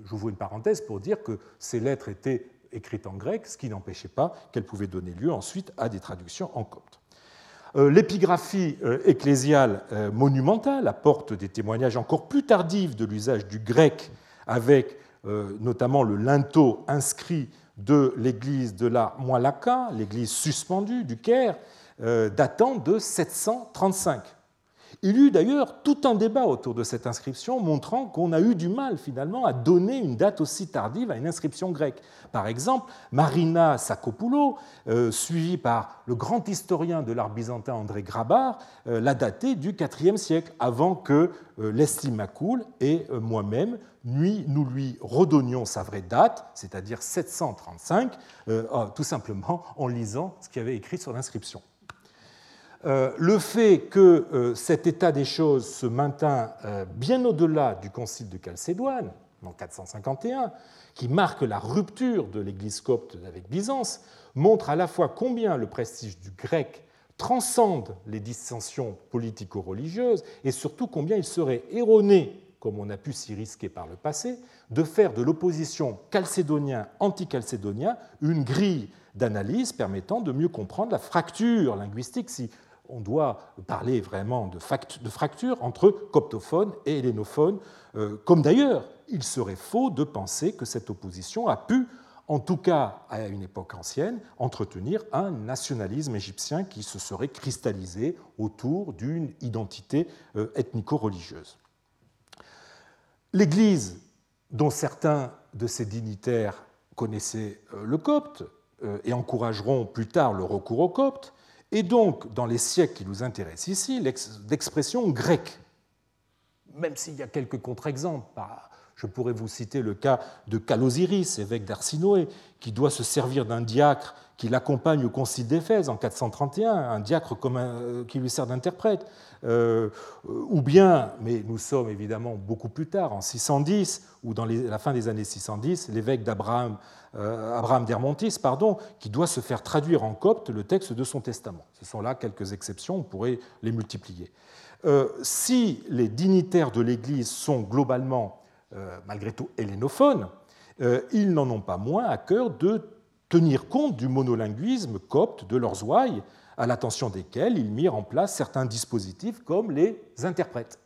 [SPEAKER 2] J'ouvre une parenthèse pour dire que ces lettres étaient écrites en grec, ce qui n'empêchait pas qu'elles pouvaient donner lieu ensuite à des traductions en copte. Euh, l'épigraphie euh, ecclésiale euh, monumentale apporte des témoignages encore plus tardifs de l'usage du grec, avec notamment le linteau inscrit de l'église de la Moilaka, l'église suspendue du Caire, datant de 735. Il y eut d'ailleurs tout un débat autour de cette inscription, montrant qu'on a eu du mal finalement à donner une date aussi tardive à une inscription grecque. Par exemple, Marina Sakopoulo, euh, suivie par le grand historien de l'art byzantin André Grabar, euh, l'a datée du IVe siècle, avant que euh, l'Estimacoul et moi-même nous lui redonnions sa vraie date, c'est-à-dire 735, tout simplement en lisant ce qu'il avait écrit sur l'inscription. Euh, le fait que euh, cet état des choses se maintint euh, bien au-delà du concile de Chalcédoine, en 451, qui marque la rupture de l'Église copte avec Byzance, montre à la fois combien le prestige du grec transcende les dissensions politico-religieuses et surtout combien il serait erroné, comme on a pu s'y risquer par le passé, de faire de l'opposition chalcédonien-antichalcédonien une grille d'analyse permettant de mieux comprendre la fracture linguistique, si on doit parler vraiment de, fracture entre coptophone et hellénophone, euh, comme d'ailleurs il serait faux de penser que cette opposition a pu, en tout cas à une époque ancienne, entretenir un nationalisme égyptien qui se serait cristallisé autour d'une identité euh, ethnico-religieuse. L'Église, dont certains de ses dignitaires connaissaient euh, le copte et encourageront plus tard le recours au copte, et donc, dans les siècles qui nous intéressent ici, l'expression grecque, même s'il y a quelques contre-exemples. Je pourrais vous citer le cas de Calosiris, évêque d'Arsinoé, qui doit se servir d'un diacre qui l'accompagne au concile d'Éphèse en 431, un diacre euh, qui lui sert d'interprète. Euh, ou bien, mais nous sommes évidemment beaucoup plus tard, en 610, ou dans la fin des années 610, l'évêque d'Abraham euh, Abraham d'Hermontis, pardon, qui doit se faire traduire en copte le texte de son testament. Ce sont là quelques exceptions, on pourrait les multiplier. Si les dignitaires de l'Église sont globalement, malgré tout, hellénophones, ils n'en ont pas moins à cœur de tenir compte du monolinguisme copte de leurs ouailles, à l'attention desquels ils mirent en place certains dispositifs comme les interprètes.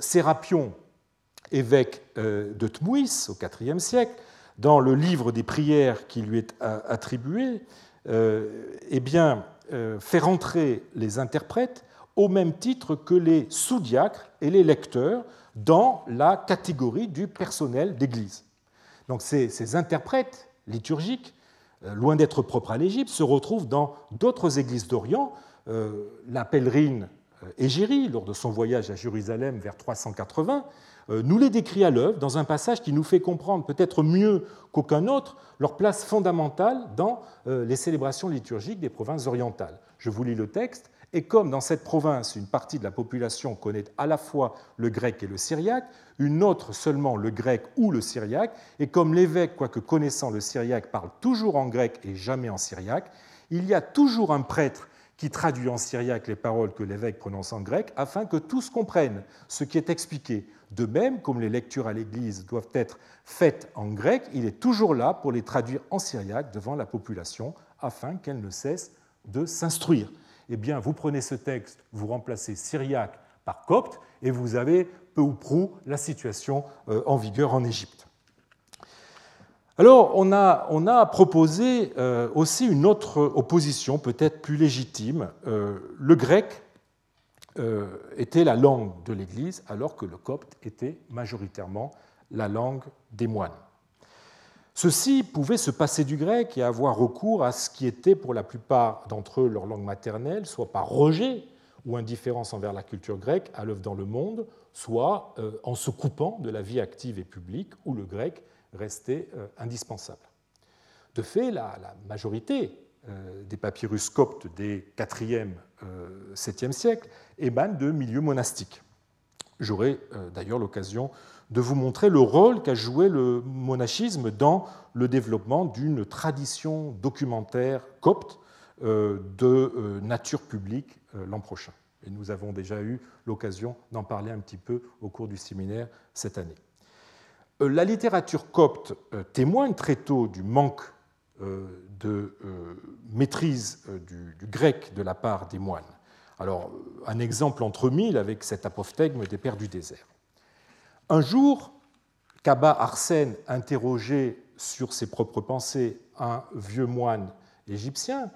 [SPEAKER 2] Sérapion, évêque de Tmouis au IVe siècle, dans le livre des prières qui lui est attribué, euh, eh bien, euh, fait rentrer les interprètes au même titre que les sous-diacres et les lecteurs dans la catégorie du personnel d'Église. Donc ces, interprètes liturgiques, euh, loin d'être propres à l'Égypte, se retrouvent dans d'autres églises d'Orient. la pèlerine Égérie, lors de son voyage à Jérusalem vers 380, euh, nous les décrit à l'œuvre dans un passage qui nous fait comprendre peut-être mieux qu'aucun autre leur place fondamentale dans euh, les célébrations liturgiques des provinces orientales. Je vous lis le texte. Et comme dans cette province, une partie de la population connaît à la fois le grec et le syriaque, une autre seulement le grec ou le syriaque, et comme l'évêque, quoique connaissant le syriaque, parle toujours en grec et jamais en syriaque, il y a toujours un prêtre qui traduit en syriaque les paroles que l'évêque prononce en grec, afin que tous comprennent ce qui est expliqué. De même, comme les lectures à l'Église doivent être faites en grec, il est toujours là pour les traduire en syriaque devant la population, afin qu'elle ne cesse de s'instruire. Eh bien, vous prenez ce texte, vous remplacez syriaque par copte, et vous avez peu ou prou la situation euh, en vigueur en Égypte. Alors, on a, proposé euh, aussi une autre opposition, peut-être plus légitime. Euh, le grec était la langue de l'Église, alors que le copte était majoritairement la langue des moines. Ceux-ci pouvaient se passer du grec et avoir recours à ce qui était pour la plupart d'entre eux leur langue maternelle, soit par rejet ou indifférence envers la culture grecque à l'œuvre dans le monde, soit euh, en se coupant de la vie active et publique où le grec restait euh, indispensable. De fait, la, majorité euh, des papyrus coptes des 4e, 7e euh, siècles émanent de milieux monastiques. J'aurai d'ailleurs l'occasion de vous montrer le rôle qu'a joué le monachisme dans le développement d'une tradition documentaire copte de nature publique l'an prochain. Et nous avons déjà eu l'occasion d'en parler un petit peu au cours du séminaire cette année. La littérature copte témoigne très tôt du manque euh, de euh, maîtrise euh, du, grec de la part des moines. Alors, un exemple entre mille avec cet apophthegme des pères du désert. Un jour, Kaba Arsène interrogeait sur ses propres pensées un vieux moine égyptien,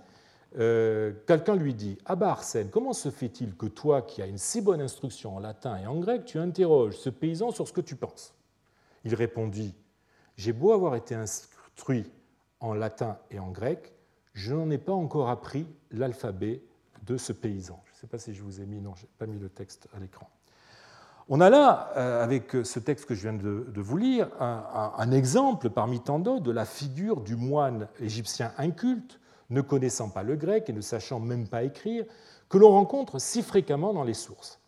[SPEAKER 2] quelqu'un lui dit Abba Arsène, comment se fait-il que toi, qui as une si bonne instruction en latin et en grec, tu interroges ce paysan sur ce que tu penses? Il répondit J'ai beau avoir été instruit en latin et en grec, je n'en ai pas encore appris l'alphabet de ce paysan. Je ne sais pas si je vous ai mis, non, je n'ai pas mis le texte à l'écran. On a là, euh, avec ce texte que je viens de, vous lire, un, exemple parmi tant d'autres de la figure du moine égyptien inculte, ne connaissant pas le grec et ne sachant même pas écrire, que l'on rencontre si fréquemment dans les sources.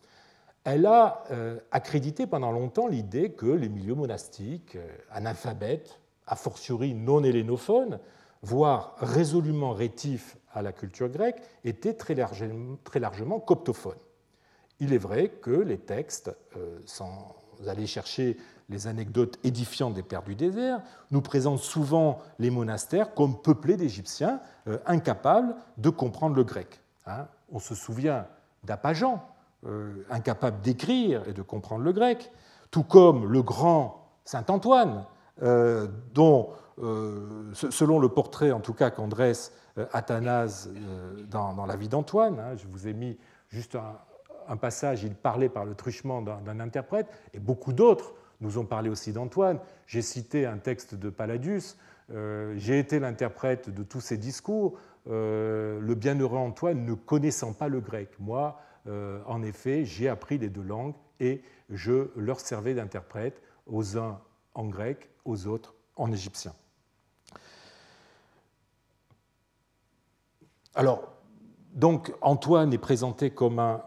[SPEAKER 2] Elle a euh, accrédité pendant longtemps l'idée que les milieux monastiques, euh, analphabètes, a fortiori non hellénophones, voire résolument rétifs à la culture grecque, étaient très largement coptophones. Il est vrai que les textes, euh, sans aller chercher les anecdotes édifiantes des pères du désert, nous présentent souvent les monastères comme peuplés d'Égyptiens euh, incapables de comprendre le grec. Hein. On se souvient d'Apajan, euh, incapable d'écrire et de comprendre le grec, tout comme le grand Saint Antoine, dont, selon le portrait en tout cas qu'en dresse Athanase dans, la vie d'Antoine, hein, je vous ai mis juste un, un passage, il parlait par le truchement d'un interprète, et beaucoup d'autres nous ont parlé aussi d'Antoine. J'ai cité un texte de Palladius, euh, j'ai été l'interprète de tous ces discours. Euh, le bienheureux Antoine ne connaissant pas le grec. Moi, euh, en effet, j'ai appris les deux langues et je leur servais d'interprète, aux uns en grec, aux autres en égyptien. Alors, donc Antoine est présenté comme un,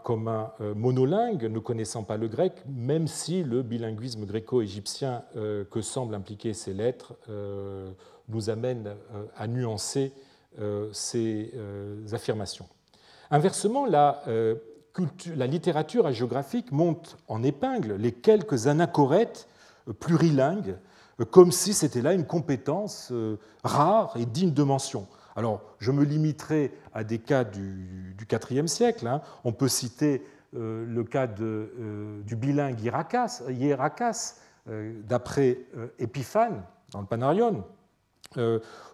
[SPEAKER 2] euh, monolingue, ne connaissant pas le grec, même si le bilinguisme gréco-égyptien euh, que semblent impliquer ces lettres euh, nous amène à nuancer ces affirmations. Inversement, la, littérature hagiographique monte en épingle les quelques anachorètes plurilingues, comme si c'était là une compétence rare et digne de mention. Alors, je me limiterai à des cas du, IVe siècle. Hein. On peut citer euh, le cas euh, du bilingue Hierakas, euh, d'après Épiphane, dans le Panarion,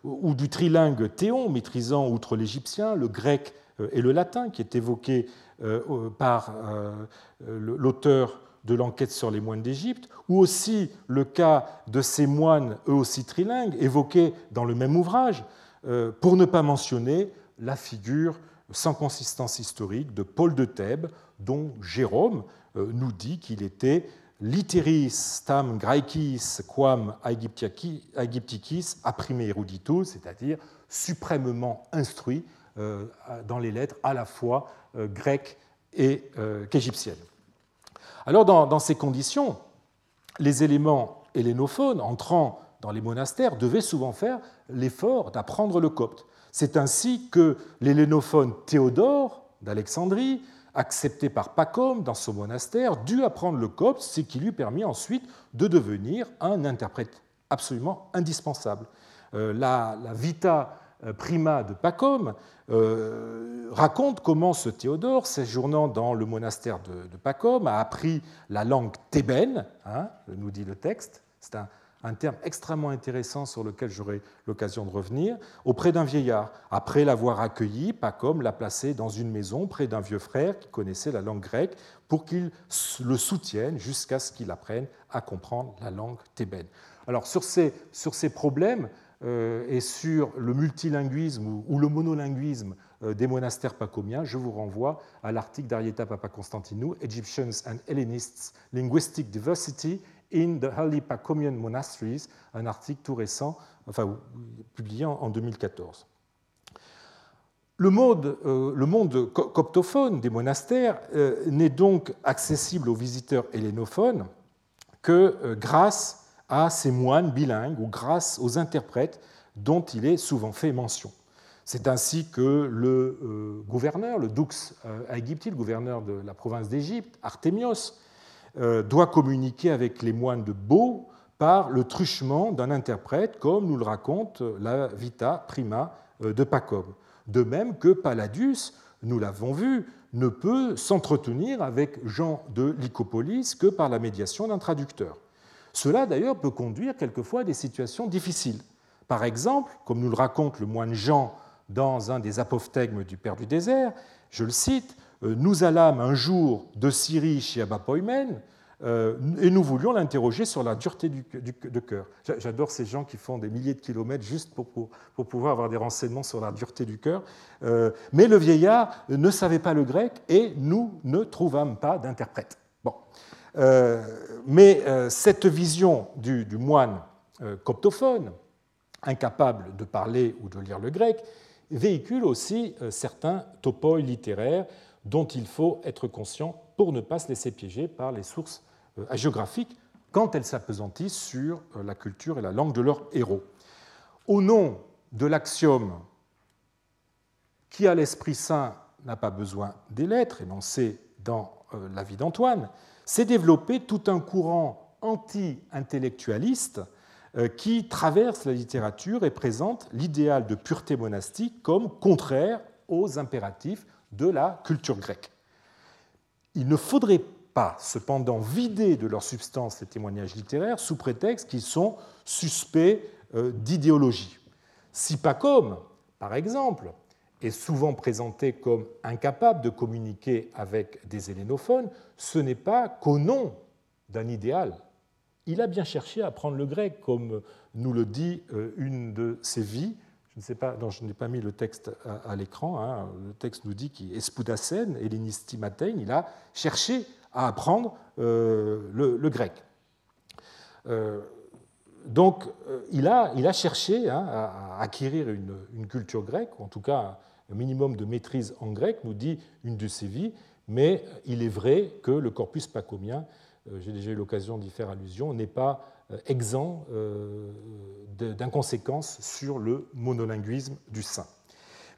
[SPEAKER 2] ou du trilingue Théon, maîtrisant outre l'égyptien, le grec et le latin, qui est évoqué par l'auteur de l'enquête sur les moines d'Égypte, ou aussi le cas de ces moines, eux aussi trilingues, évoqués dans le même ouvrage, pour ne pas mentionner la figure sans consistance historique de Paul de Thèbes, dont Jérôme euh, nous dit qu'il était literis tam graecis quam aegypticis apprime eruditus, c'est-à-dire suprêmement instruit euh, dans les lettres à la fois grecques et qu'égyptiennes. Alors dans, dans, ces conditions, les éléments hellénophones entrant dans les monastères devaient souvent faire l'effort d'apprendre le copte. C'est ainsi que l'hélénophone Théodore d'Alexandrie, accepté par Pacôme dans son monastère, dut apprendre le copte, ce qui lui permit ensuite de devenir un interprète absolument indispensable. Euh, la, Vita Prima de Pacôme euh, raconte comment ce Théodore, séjournant dans le monastère de, Pacôme, a appris la langue thébaine, hein, nous dit le texte. C'est un, un terme extrêmement intéressant sur lequel j'aurai l'occasion de revenir, auprès d'un vieillard. Après l'avoir accueilli, Pacom l'a placé dans une maison près d'un vieux frère qui connaissait la langue grecque pour qu'il le soutienne jusqu'à ce qu'il apprenne à comprendre la langue thébaine. Alors sur ces, sur ces problèmes euh, et sur le multilinguisme ou, le monolinguisme euh, des monastères pacomiens, je vous renvoie à l'article d'Arieta Papakonstantinou, Egyptians and Hellenists, Linguistic Diversity in the Pacomian Monasteries, un article tout récent, enfin publié en 2014. Le monde, euh, coptophone des monastères euh, n'est donc accessible aux visiteurs hellénophones que euh, grâce à ces moines bilingues ou grâce aux interprètes dont il est souvent fait mention. C'est ainsi que le gouverneur, le dux Aegypti, le gouverneur de la province d'Égypte, Artémios, doit communiquer avec les moines de Beau par le truchement d'un interprète, comme nous le raconte la Vita Prima euh, de Pacom. De même que Palladius, nous l'avons vu, ne peut s'entretenir avec Jean de Lycopolis que par la médiation d'un traducteur. Cela d'ailleurs peut conduire quelquefois à des situations difficiles. Par exemple, comme nous le raconte le moine Jean dans un des apophthegmes du Père du désert, je le cite, euh, nous allâmes un jour de Syrie chez Abba Poimen, euh, et nous voulions l'interroger sur la dureté du, cœur. J'adore ces gens qui font des milliers de kilomètres juste pour, pouvoir avoir des renseignements sur la dureté du cœur. Euh, mais le vieillard ne savait pas le grec et nous ne trouvâmes pas d'interprète. Bon. mais cette vision du, du moine coptophone, incapable de parler ou de lire le grec, véhicule aussi certains topoi littéraires dont il faut être conscient pour ne pas se laisser piéger par les sources euh, géographiques quand elles s'apesantissent sur euh, la culture et la langue de leurs héros. Au nom de l'axiome qui a l'Esprit Saint n'a pas besoin des lettres, énoncé dans euh, la vie d'Antoine, s'est développé tout un courant anti-intellectualiste qui traverse la littérature et présente l'idéal de pureté monastique comme contraire aux impératifs de la culture grecque. Il ne faudrait pas cependant vider de leur substance les témoignages littéraires sous prétexte qu'ils sont suspects euh, d'idéologie. Si pas comme, par exemple, est souvent présenté comme incapable de communiquer avec des hellénophones, ce n'est pas qu'au nom d'un idéal. Il a bien cherché à apprendre le grec, comme nous le dit euh, une de ses vies. Je je n'ai pas mis le texte à, l'écran. Hein. le texte nous dit qu'il est Spoudasen, Hellénistimatein. Il a cherché à apprendre euh, le, grec. Euh, donc, il a, il a cherché hein, à acquérir une, culture grecque, en tout cas un minimum de maîtrise en grec, nous dit une de vies, mais il est vrai que le corpus pacomien, euh, j'ai déjà eu l'occasion d'y faire allusion, n'est pas euh, exempt euh, d'inconséquences sur le monolinguisme du saint.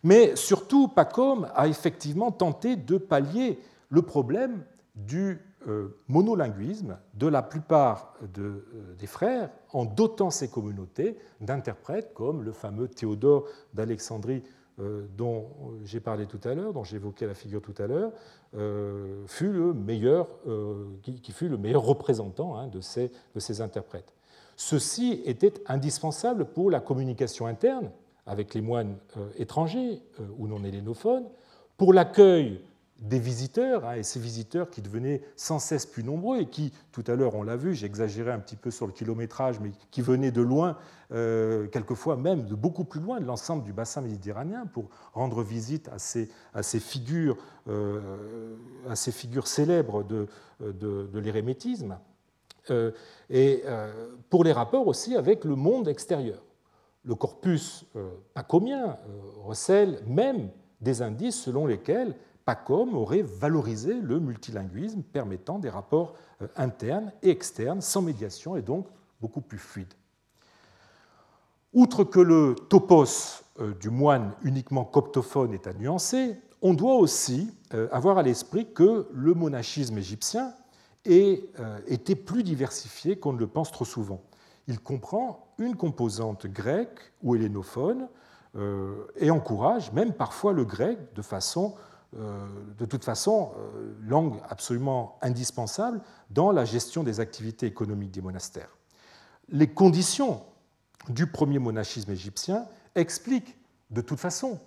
[SPEAKER 2] Mais surtout, Pacom a effectivement tenté de pallier le problème du monolinguisme de la plupart des frères en dotant ces communautés d'interprètes comme le fameux Théodore d'Alexandrie euh, dont j'ai parlé tout à l'heure, dont j'évoquais la figure tout à l'heure, euh, fut le meilleur, euh, qui, fut le meilleur représentant hein, de, ces, de ces interprètes. Ceci était indispensable pour la communication interne avec les moines étrangers ou non hellénophones, pour l'accueil des visiteurs, hein, et ces visiteurs qui devenaient sans cesse plus nombreux et qui, tout à l'heure on l'a vu, j'exagérais un petit peu sur le kilométrage, mais qui venaient de loin, euh, quelquefois même de beaucoup plus loin de l'ensemble du bassin méditerranéen pour rendre visite à ces, figures, euh, à ces figures célèbres de, de, l'érémétisme, euh, et pour les rapports aussi avec le monde extérieur. Le corpus pacomien recèle même des indices selon lesquels PACOM aurait valorisé le multilinguisme permettant des rapports euh, internes et externes sans médiation et donc beaucoup plus fluides. Outre que le topos euh, du moine uniquement coptophone est à nuancer, on doit aussi euh, avoir à l'esprit que le monachisme égyptien était plus diversifié qu'on ne le pense trop souvent. Il comprend une composante grecque ou hellénophone et encourage même parfois le grec de façon de toute façon, euh, langue absolument indispensable dans la gestion des activités économiques des monastères. Les conditions du premier monachisme égyptien expliquent de toute façon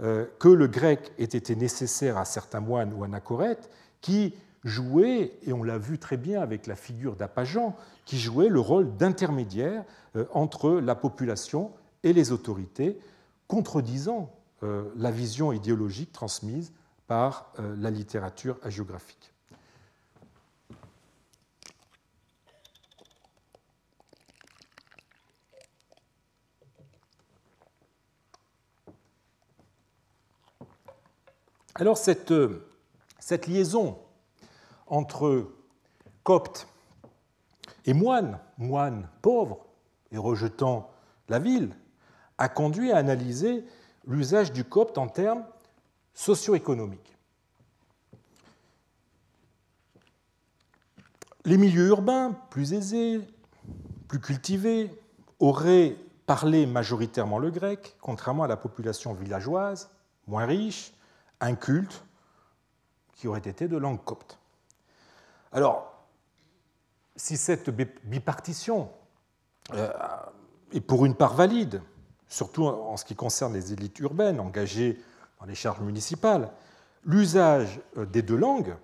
[SPEAKER 2] euh, que le grec ait été nécessaire à certains moines ou anachorètes qui jouaient, et on l'a vu très bien avec la figure d'Apajan, qui jouaient le rôle d'intermédiaire entre la population et les autorités, contredisant la vision idéologique transmise par euh, la littérature hagiographique. Alors cette, euh, cette liaison entre copte et moine, moine pauvre et rejetant la ville, a conduit à analyser l'usage du copte en termes socio-économique. Les milieux urbains, plus aisés, plus cultivés, auraient parlé majoritairement le grec, contrairement à la population villageoise, moins riche, inculte, qui aurait été de langue copte. Alors, si cette bipartition euh, est pour une part valide, surtout en ce qui concerne les élites urbaines engagées les charges municipales, l'usage euh, des deux langues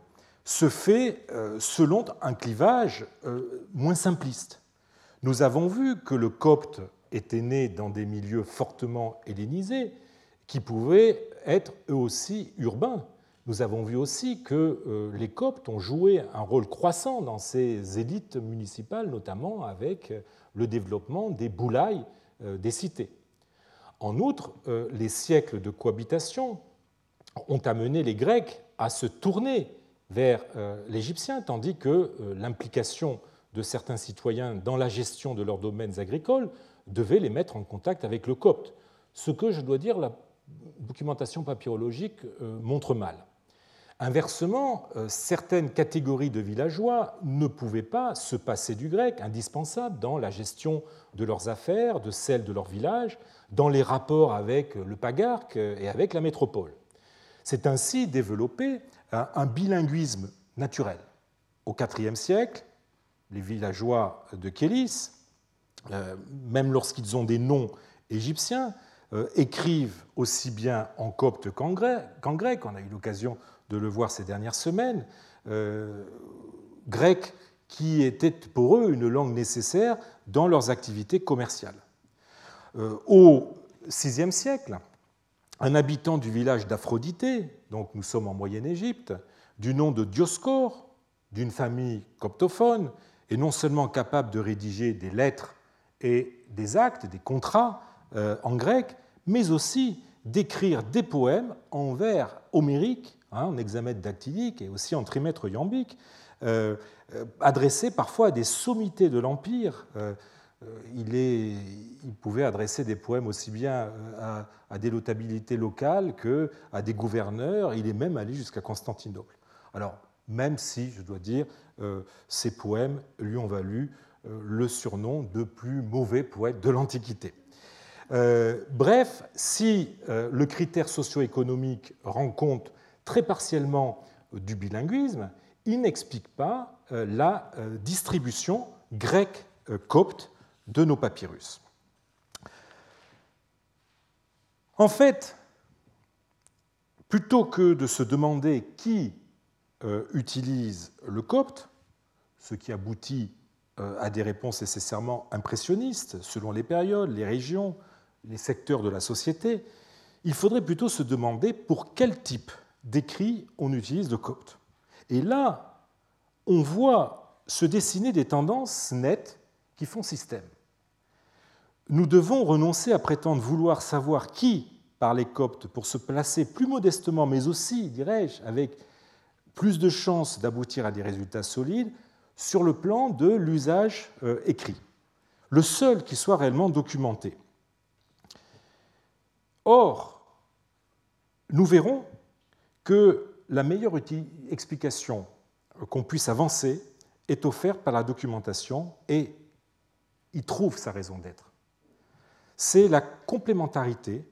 [SPEAKER 2] se fait euh, selon un clivage euh, moins simpliste. Nous avons vu que le copte était né dans des milieux fortement hellénisés qui pouvaient être eux aussi urbains. Nous avons vu aussi que les coptes ont joué un rôle croissant dans ces élites municipales, notamment avec le développement des boulailles des cités. En outre, euh, les siècles de cohabitation ont amené les Grecs à se tourner vers euh, l'Égyptien, tandis que euh, l'implication de certains citoyens dans la gestion de leurs domaines agricoles devait les mettre en contact avec le copte. ce que, je dois dire, la documentation papyrologique montre mal. Inversement, euh, certaines catégories de villageois ne pouvaient pas se passer du grec, indispensable dans la gestion de leurs affaires, de celles de leur village, dans les rapports avec le pagarque et avec la métropole. C'est ainsi développé un bilinguisme naturel. Au IVe siècle, les villageois de Kélis, euh, même lorsqu'ils ont des noms égyptiens, euh, écrivent aussi bien en copte qu'en grec. On a eu l'occasion de le voir ces dernières semaines, euh, grec qui était pour eux une langue nécessaire dans leurs activités commerciales. Euh, au VIe siècle, un habitant du village d'Aphrodité, donc nous sommes en Moyenne-Égypte, du nom de Dioscore, d'une famille coptophone, et non seulement capable de rédiger des lettres et des actes, des contrats euh, en grec, mais aussi d'écrire des poèmes en vers homériques Hein, en hexamètre dactylique et aussi en trimètre iambique, euh, euh, adressé parfois à des sommités de l'Empire. Euh, il, il, pouvait adresser des poèmes aussi bien à, des notabilités locales qu'à des gouverneurs. Il est même allé jusqu'à Constantinople. Alors, même si, je dois dire, ces poèmes lui ont valu le surnom de plus mauvais poète de l'Antiquité. bref, si le critère socio-économique rend compte très partiellement du bilinguisme, il n'explique pas euh, la euh, distribution grecque-copte de nos papyrus. En fait, plutôt que de se demander qui euh, utilise le copte, ce qui aboutit à des réponses nécessairement impressionnistes selon les périodes, les régions, les secteurs de la société, il faudrait plutôt se demander pour quel type d'écrit on utilise le copte. Et là, on voit se dessiner des tendances nettes qui font système. Nous devons renoncer à prétendre vouloir savoir qui les coptes pour se placer plus modestement, mais aussi, dirais-je, avec plus de chances d'aboutir à des résultats solides sur le plan de l'usage euh, écrit, le seul qui soit réellement documenté. Or, nous verrons que la meilleure explication qu'on puisse avancer est offerte par la documentation et y trouve sa raison d'être. C'est la complémentarité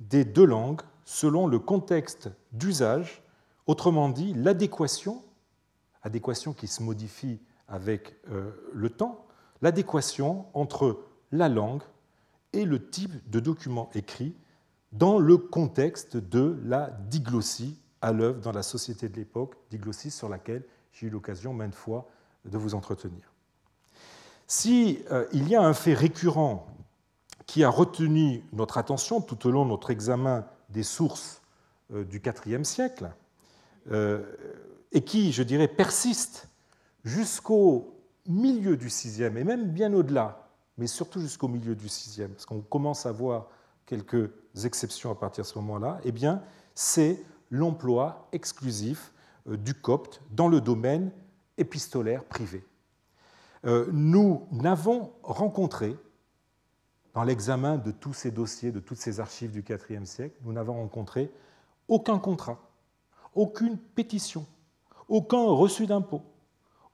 [SPEAKER 2] des deux langues selon le contexte d'usage, autrement dit l'adéquation, adéquation qui se modifie avec euh, le temps, l'adéquation entre la langue et le type de document écrit dans le contexte de la diglossie à l'œuvre dans la société de l'époque, diglossie sur laquelle j'ai eu l'occasion maintes fois de vous entretenir. S'il euh, y a un fait récurrent qui a retenu notre attention tout au long de notre examen des sources euh, du IVe siècle, euh, et qui, je dirais, persiste jusqu'au milieu du VIe, et même bien au-delà, mais surtout jusqu'au milieu du VIe, parce qu'on commence à voir quelques exceptions à partir de ce moment-là, eh bien, c'est l'emploi exclusif euh, du copte dans le domaine épistolaire privé. Euh, nous n'avons rencontré, dans l'examen de tous ces dossiers, de toutes ces archives du IVe siècle, nous n'avons rencontré aucun contrat, aucune pétition, aucun reçu d'impôt,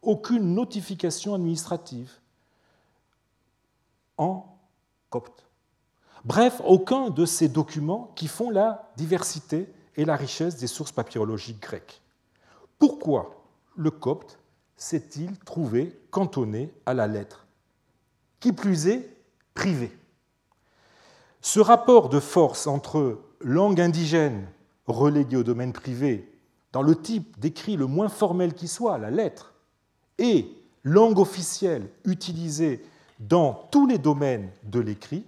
[SPEAKER 2] aucune notification administrative en copte. Bref, aucun de ces documents qui font la diversité et la richesse des sources papyrologiques grecques. Pourquoi le copte s'est-il trouvé cantonné à la lettre? Qui plus est, privé. Ce rapport de force entre langue indigène reléguée au domaine privé, dans le type d'écrit le moins formel qui soit, la lettre, et langue officielle utilisée dans tous les domaines de l'écrit,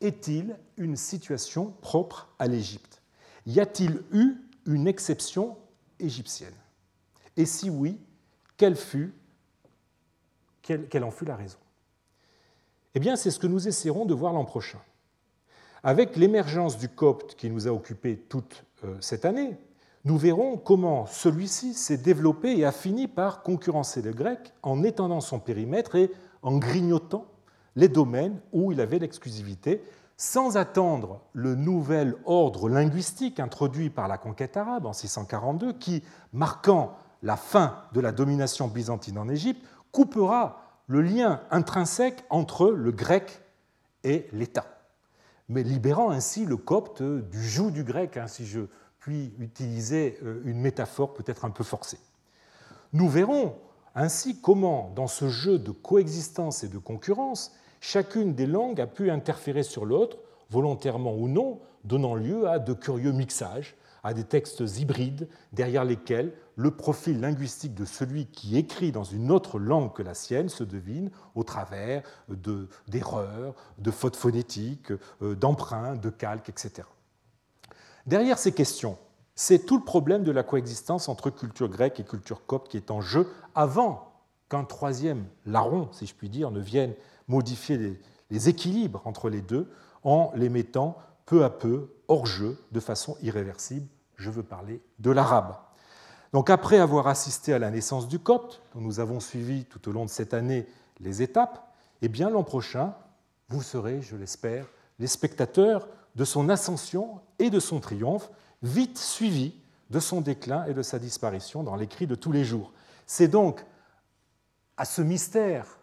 [SPEAKER 2] est-il une situation propre à l'Égypte? Y a-t-il eu une exception égyptienne? Et si oui, quelle, en fut la raison? Eh bien, c'est ce que nous essaierons de voir l'an prochain. Avec l'émergence du copte qui nous a occupé toute euh, cette année, nous verrons comment celui-ci s'est développé et a fini par concurrencer le grec en étendant son périmètre et en grignotant les domaines où il avait l'exclusivité, sans attendre le nouvel ordre linguistique introduit par la conquête arabe en 642, qui, marquant la fin de la domination byzantine en Égypte, coupera le lien intrinsèque entre le grec et l'État, mais libérant ainsi le copte du joug du grec, hein, si je puis utiliser euh, une métaphore peut-être un peu forcée. Nous verrons ainsi comment, dans ce jeu de coexistence et de concurrence, chacune des langues a pu interférer sur l'autre, volontairement ou non, donnant lieu à de curieux mixages, à des textes hybrides derrière lesquels le profil linguistique de celui qui écrit dans une autre langue que la sienne se devine au travers d'erreurs, de, fautes phonétiques, euh, d'emprunts, de calques, etc. Derrière ces questions, c'est tout le problème de la coexistence entre culture grecque et culture copte qui est en jeu avant qu'un troisième larron, si je puis dire, ne vienne modifier les, équilibres entre les deux en les mettant peu à peu hors jeu de façon irréversible. Je veux parler de l'arabe. Donc après avoir assisté à la naissance du copte, dont nous avons suivi tout au long de cette année les étapes, eh bien l'an prochain, vous serez, je l'espère, les spectateurs de son ascension et de son triomphe, vite suivi de son déclin et de sa disparition dans l'écrit de tous les jours. C'est donc à ce mystère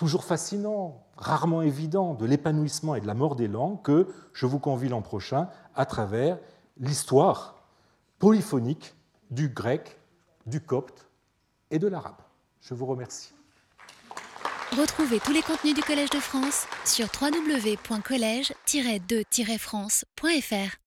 [SPEAKER 2] toujours fascinant, rarement évident, de l'épanouissement et de la mort des langues que je vous convie l'an prochain à travers l'histoire polyphonique du grec, du copte et de l'arabe. Je vous remercie.
[SPEAKER 1] Retrouvez tous les contenus du Collège de France sur www.colège-2-france.fr.